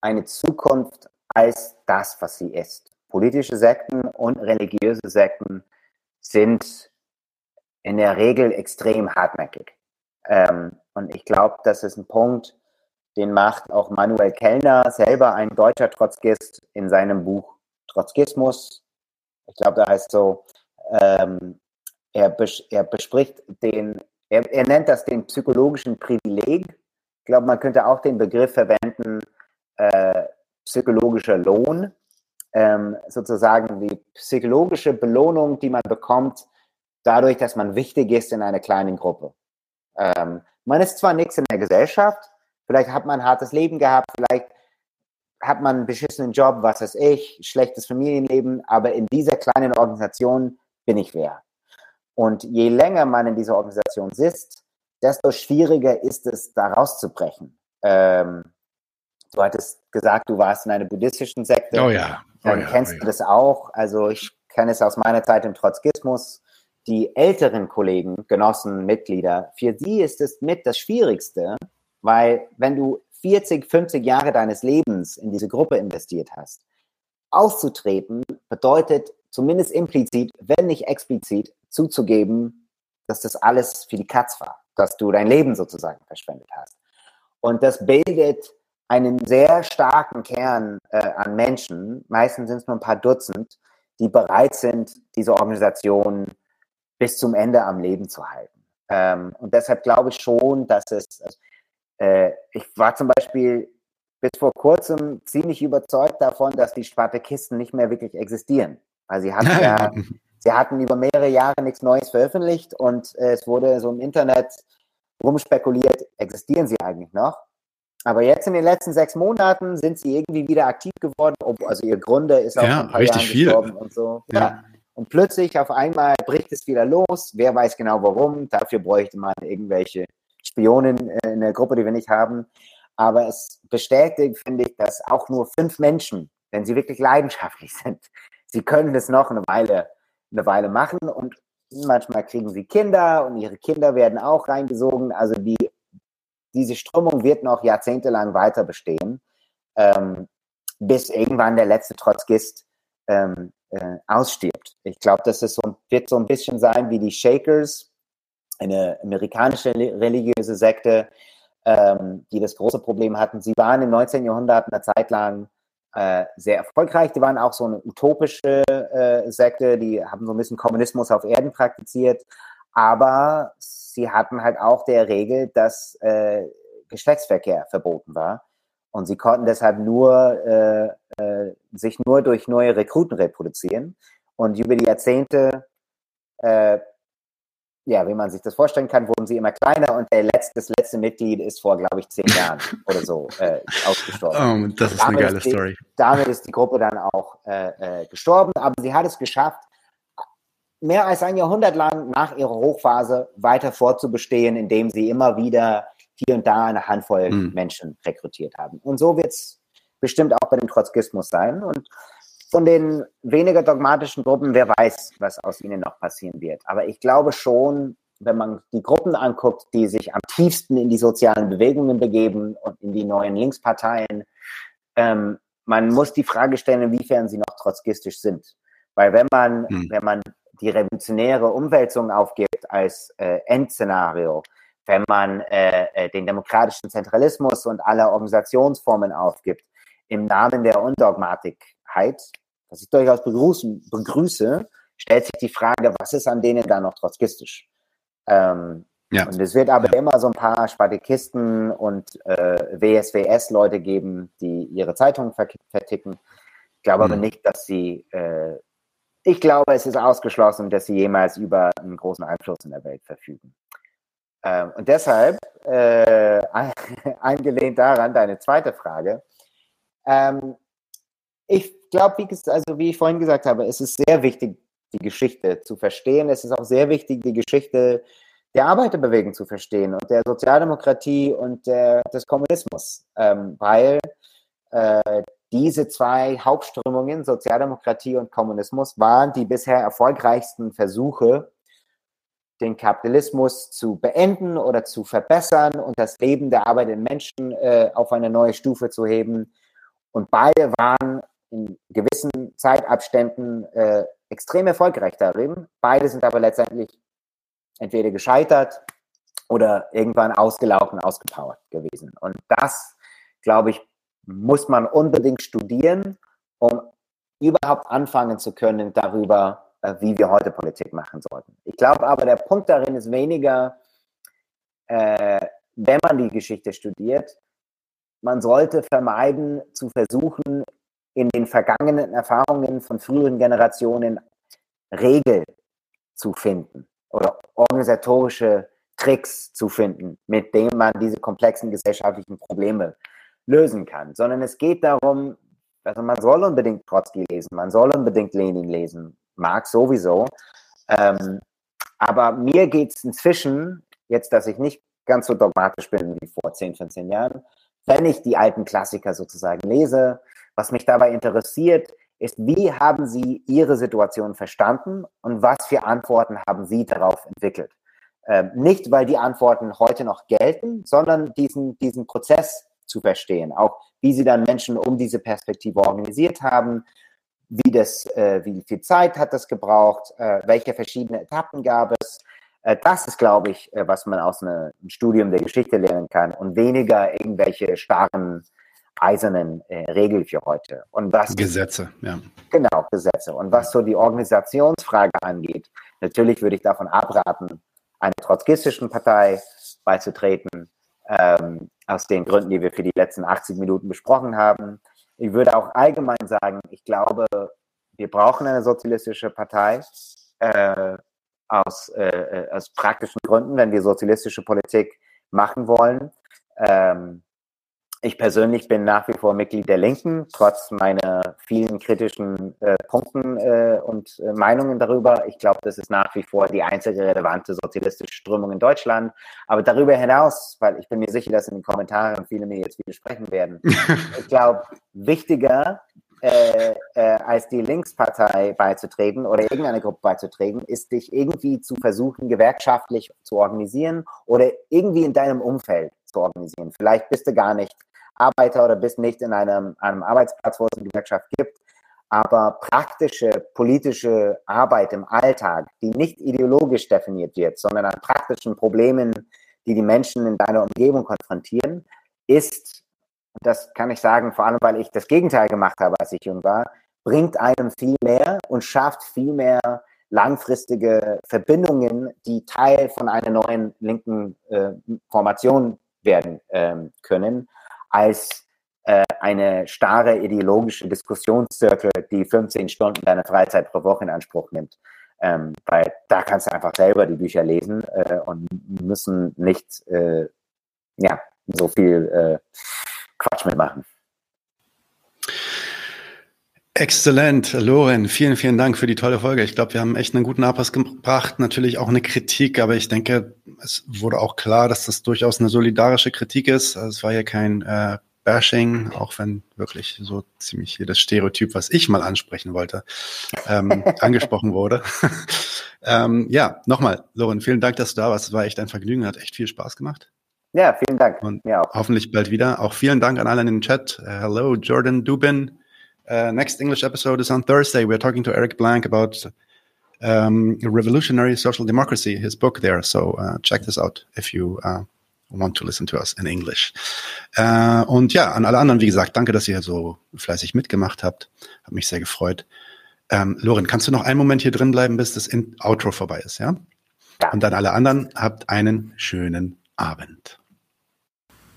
eine Zukunft als das, was sie ist. Politische Sekten und religiöse Sekten sind in der Regel extrem hartnäckig. Ähm, und ich glaube, das ist ein Punkt, den macht auch Manuel Kellner, selber ein deutscher Trotzkist, in seinem Buch Trotzkismus. Ich glaube, da heißt so, ähm, er, bes er bespricht den, er, er nennt das den psychologischen Privileg. Ich glaube, man könnte auch den Begriff verwenden, äh, psychologischer Lohn, ähm, sozusagen die psychologische Belohnung, die man bekommt, dadurch, dass man wichtig ist in einer kleinen Gruppe. Ähm, man ist zwar nichts in der Gesellschaft, Vielleicht hat man ein hartes Leben gehabt, vielleicht hat man einen beschissenen Job, was weiß ich, schlechtes Familienleben, aber in dieser kleinen Organisation bin ich wer. Und je länger man in dieser Organisation sitzt, desto schwieriger ist es, da rauszubrechen. Ähm, du hattest gesagt, du warst in einer buddhistischen Sekte. Oh ja. Oh Dann ja, kennst oh ja. du das auch. Also ich kenne es aus meiner Zeit im Trotzkismus. Die älteren Kollegen, Genossen, Mitglieder, für sie ist es mit das Schwierigste, weil wenn du 40, 50 Jahre deines Lebens in diese Gruppe investiert hast, auszutreten bedeutet zumindest implizit, wenn nicht explizit, zuzugeben, dass das alles für die Katz war, dass du dein Leben sozusagen verschwendet hast. Und das bildet einen sehr starken Kern äh, an Menschen, meistens sind es nur ein paar Dutzend, die bereit sind, diese Organisation bis zum Ende am Leben zu halten. Ähm, und deshalb glaube ich schon, dass es, also, äh, ich war zum Beispiel bis vor kurzem ziemlich überzeugt davon, dass die Spartakisten nicht mehr wirklich existieren. Weil sie hatten ja, sie hatten über mehrere Jahre nichts Neues veröffentlicht und äh, es wurde so im Internet rumspekuliert, existieren sie eigentlich noch? Aber jetzt in den letzten sechs Monaten sind sie irgendwie wieder aktiv geworden. Also ihr Gründer ist auch Ja, ein paar richtig Jahren viel. gestorben und so. Ja. Ja. Und plötzlich auf einmal bricht es wieder los. Wer weiß genau warum. Dafür bräuchte man irgendwelche Spionen äh, in der Gruppe, die wir nicht haben. Aber es bestätigt, finde ich, dass auch nur fünf Menschen, wenn sie wirklich leidenschaftlich sind, sie können das noch eine Weile, eine Weile machen und manchmal kriegen sie Kinder und ihre Kinder werden auch reingesogen. Also die, diese Strömung wird noch jahrzehntelang weiter bestehen, ähm, bis irgendwann der letzte Trotzkist ähm, äh, ausstirbt. Ich glaube, das ist so, wird so ein bisschen sein wie die Shakers, eine amerikanische religiöse Sekte, ähm, die das große Problem hatten. Sie waren im 19. Jahrhundert eine Zeit lang äh, sehr erfolgreich. Die waren auch so eine utopische äh, Sekte, die haben so ein bisschen Kommunismus auf Erden praktiziert, aber sie hatten halt auch der Regel, dass äh, Geschlechtsverkehr verboten war. Und sie konnten deshalb nur äh, sich nur durch neue Rekruten reproduzieren. Und über die Jahrzehnte äh, ja, wie man sich das vorstellen kann, wurden sie immer kleiner und der letzte, das letzte Mitglied ist vor, glaube ich, zehn Jahren oder so äh, ausgestorben. Oh, das ist eine Damit geile ist die- Story. Damit ist die Gruppe dann auch äh, äh, gestorben, aber sie hat es geschafft, mehr als ein Jahrhundert lang nach ihrer Hochphase weiter fortzubestehen, indem sie immer wieder hier und da eine Handvoll Hm. Menschen rekrutiert haben. Und so wird es bestimmt auch bei dem Trotzkismus sein. Und von den weniger dogmatischen Gruppen, wer weiß, was aus ihnen noch passieren wird. Aber ich glaube schon, wenn man die Gruppen anguckt, die sich am tiefsten in die sozialen Bewegungen begeben und in die neuen Linksparteien, ähm, man muss die Frage stellen, inwiefern sie noch trotzkistisch sind. Weil wenn man, Hm. wenn man die revolutionäre Umwälzung aufgibt als äh, Endszenario, wenn man äh, äh, den demokratischen Zentralismus und alle Organisationsformen aufgibt, im Namen der Undogmatikheit, was ich durchaus begrüßen, begrüße, stellt sich die Frage, was ist an denen da noch trotzkistisch? Ähm, Ja. Und es wird aber immer so ein paar Spartakisten und äh, WSWS-Leute geben, die ihre Zeitungen ver verticken. Ich glaube aber Hm. nicht, dass sie, äh, ich glaube, es ist ausgeschlossen, dass sie jemals über einen großen Einfluss in der Welt verfügen. Ähm, und deshalb, äh, angelehnt daran, deine zweite Frage, ähm, ich glaube, wie, also wie ich vorhin gesagt habe, es ist sehr wichtig, die Geschichte zu verstehen. Es ist auch sehr wichtig, die Geschichte der Arbeiterbewegung zu verstehen und der Sozialdemokratie und der, des Kommunismus, ähm, weil äh, diese zwei Hauptströmungen, Sozialdemokratie und Kommunismus, waren die bisher erfolgreichsten Versuche, den Kapitalismus zu beenden oder zu verbessern und das Leben der arbeitenden Menschen äh, auf eine neue Stufe zu heben. Und beide waren in gewissen Zeitabständen äh, extrem erfolgreich darin. Beide sind aber letztendlich entweder gescheitert oder irgendwann ausgelaufen, ausgepowert gewesen. Und das, glaube ich, muss man unbedingt studieren, um überhaupt anfangen zu können darüber, äh, wie wir heute Politik machen sollten. Ich glaube aber, der Punkt darin ist weniger, äh, wenn man die Geschichte studiert, man sollte vermeiden, zu versuchen, in den vergangenen Erfahrungen von früheren Generationen Regel zu finden oder organisatorische Tricks zu finden, mit denen man diese komplexen gesellschaftlichen Probleme lösen kann, sondern es geht darum, also man soll unbedingt Trotzki lesen, man soll unbedingt Lenin lesen, Marx sowieso. Ähm, aber mir geht es inzwischen, jetzt, dass ich nicht ganz so dogmatisch bin wie vor 10, 15 Jahren, wenn ich die alten Klassiker sozusagen lese, was mich dabei interessiert, ist, wie haben Sie Ihre Situation verstanden und was für Antworten haben Sie darauf entwickelt? Ähm, nicht, weil die Antworten heute noch gelten, sondern diesen, diesen Prozess zu verstehen. Auch wie Sie dann Menschen um diese Perspektive organisiert haben, wie, das, äh, wie viel Zeit hat das gebraucht, äh, welche verschiedene Etappen gab es. Äh, das ist, glaube ich, äh, was man aus einem Studium der Geschichte lernen kann und weniger irgendwelche starren eisernen äh, Regel für heute. Und was Gesetze, ja. Genau, Gesetze. Und was so die Organisationsfrage angeht, natürlich würde ich davon abraten, einer trotzkistischen Partei beizutreten, ähm, aus den Gründen, die wir für die letzten 80 Minuten besprochen haben. Ich würde auch allgemein sagen, ich glaube, wir brauchen eine sozialistische Partei äh, aus, äh, äh aus praktischen Gründen, wenn wir sozialistische Politik machen wollen. Ähm, ich persönlich bin nach wie vor Mitglied der Linken, trotz meiner vielen kritischen äh, Punkten äh, und äh, Meinungen darüber. Ich glaube, das ist nach wie vor die einzige relevante sozialistische Strömung in Deutschland. Aber darüber hinaus, weil ich bin mir sicher, dass in den Kommentaren viele mir jetzt widersprechen werden, ich glaube, wichtiger äh, äh, als die Linkspartei beizutreten oder irgendeine Gruppe beizutreten, ist dich irgendwie zu versuchen, gewerkschaftlich zu organisieren oder irgendwie in deinem Umfeld zu organisieren. Vielleicht bist du gar nicht Arbeiter oder bist nicht in einem, einem Arbeitsplatz, wo es eine Gewerkschaft gibt. Aber praktische politische Arbeit im Alltag, die nicht ideologisch definiert wird, sondern an praktischen Problemen, die die Menschen in deiner Umgebung konfrontieren, ist, und das kann ich sagen, vor allem weil ich das Gegenteil gemacht habe, als ich jung war, bringt einem viel mehr und schafft viel mehr langfristige Verbindungen, die Teil von einer neuen linken äh, Formation werden ähm, können als äh, eine starre ideologische Diskussionszirkel, die 15 Stunden deiner Freizeit pro Woche in Anspruch nimmt. Ähm, weil da kannst du einfach selber die Bücher lesen äh, und müssen nicht äh, ja, so viel äh, Quatsch mitmachen. Exzellent, Loren, vielen, vielen Dank für die tolle Folge. Ich glaube, wir haben echt einen guten Abpass gebracht, natürlich auch eine Kritik, aber ich denke, es wurde auch klar, dass das durchaus eine solidarische Kritik ist. Also es war ja kein äh, Bashing, auch wenn wirklich so ziemlich hier das Stereotyp, was ich mal ansprechen wollte, ähm, angesprochen wurde. ähm, ja, nochmal, Loren, vielen Dank, dass du da warst. Es war echt ein Vergnügen, hat echt viel Spaß gemacht. Ja, vielen Dank. Und ja, hoffentlich bald wieder. Auch vielen Dank an alle in den Chat. Uh, hello, Jordan Dubin. Uh, next English episode is on Thursday. We're talking to Eric Blank about um, revolutionary social democracy, his book there. So uh, check this out if you uh, want to listen to us in English. Uh, und ja, an alle anderen, wie gesagt, danke, dass ihr so fleißig mitgemacht habt. Hat mich sehr gefreut. Ähm, Lorin, kannst du noch einen Moment hier drin bleiben, bis das Outro vorbei ist, ja? ja? Und dann alle anderen, habt einen schönen Abend.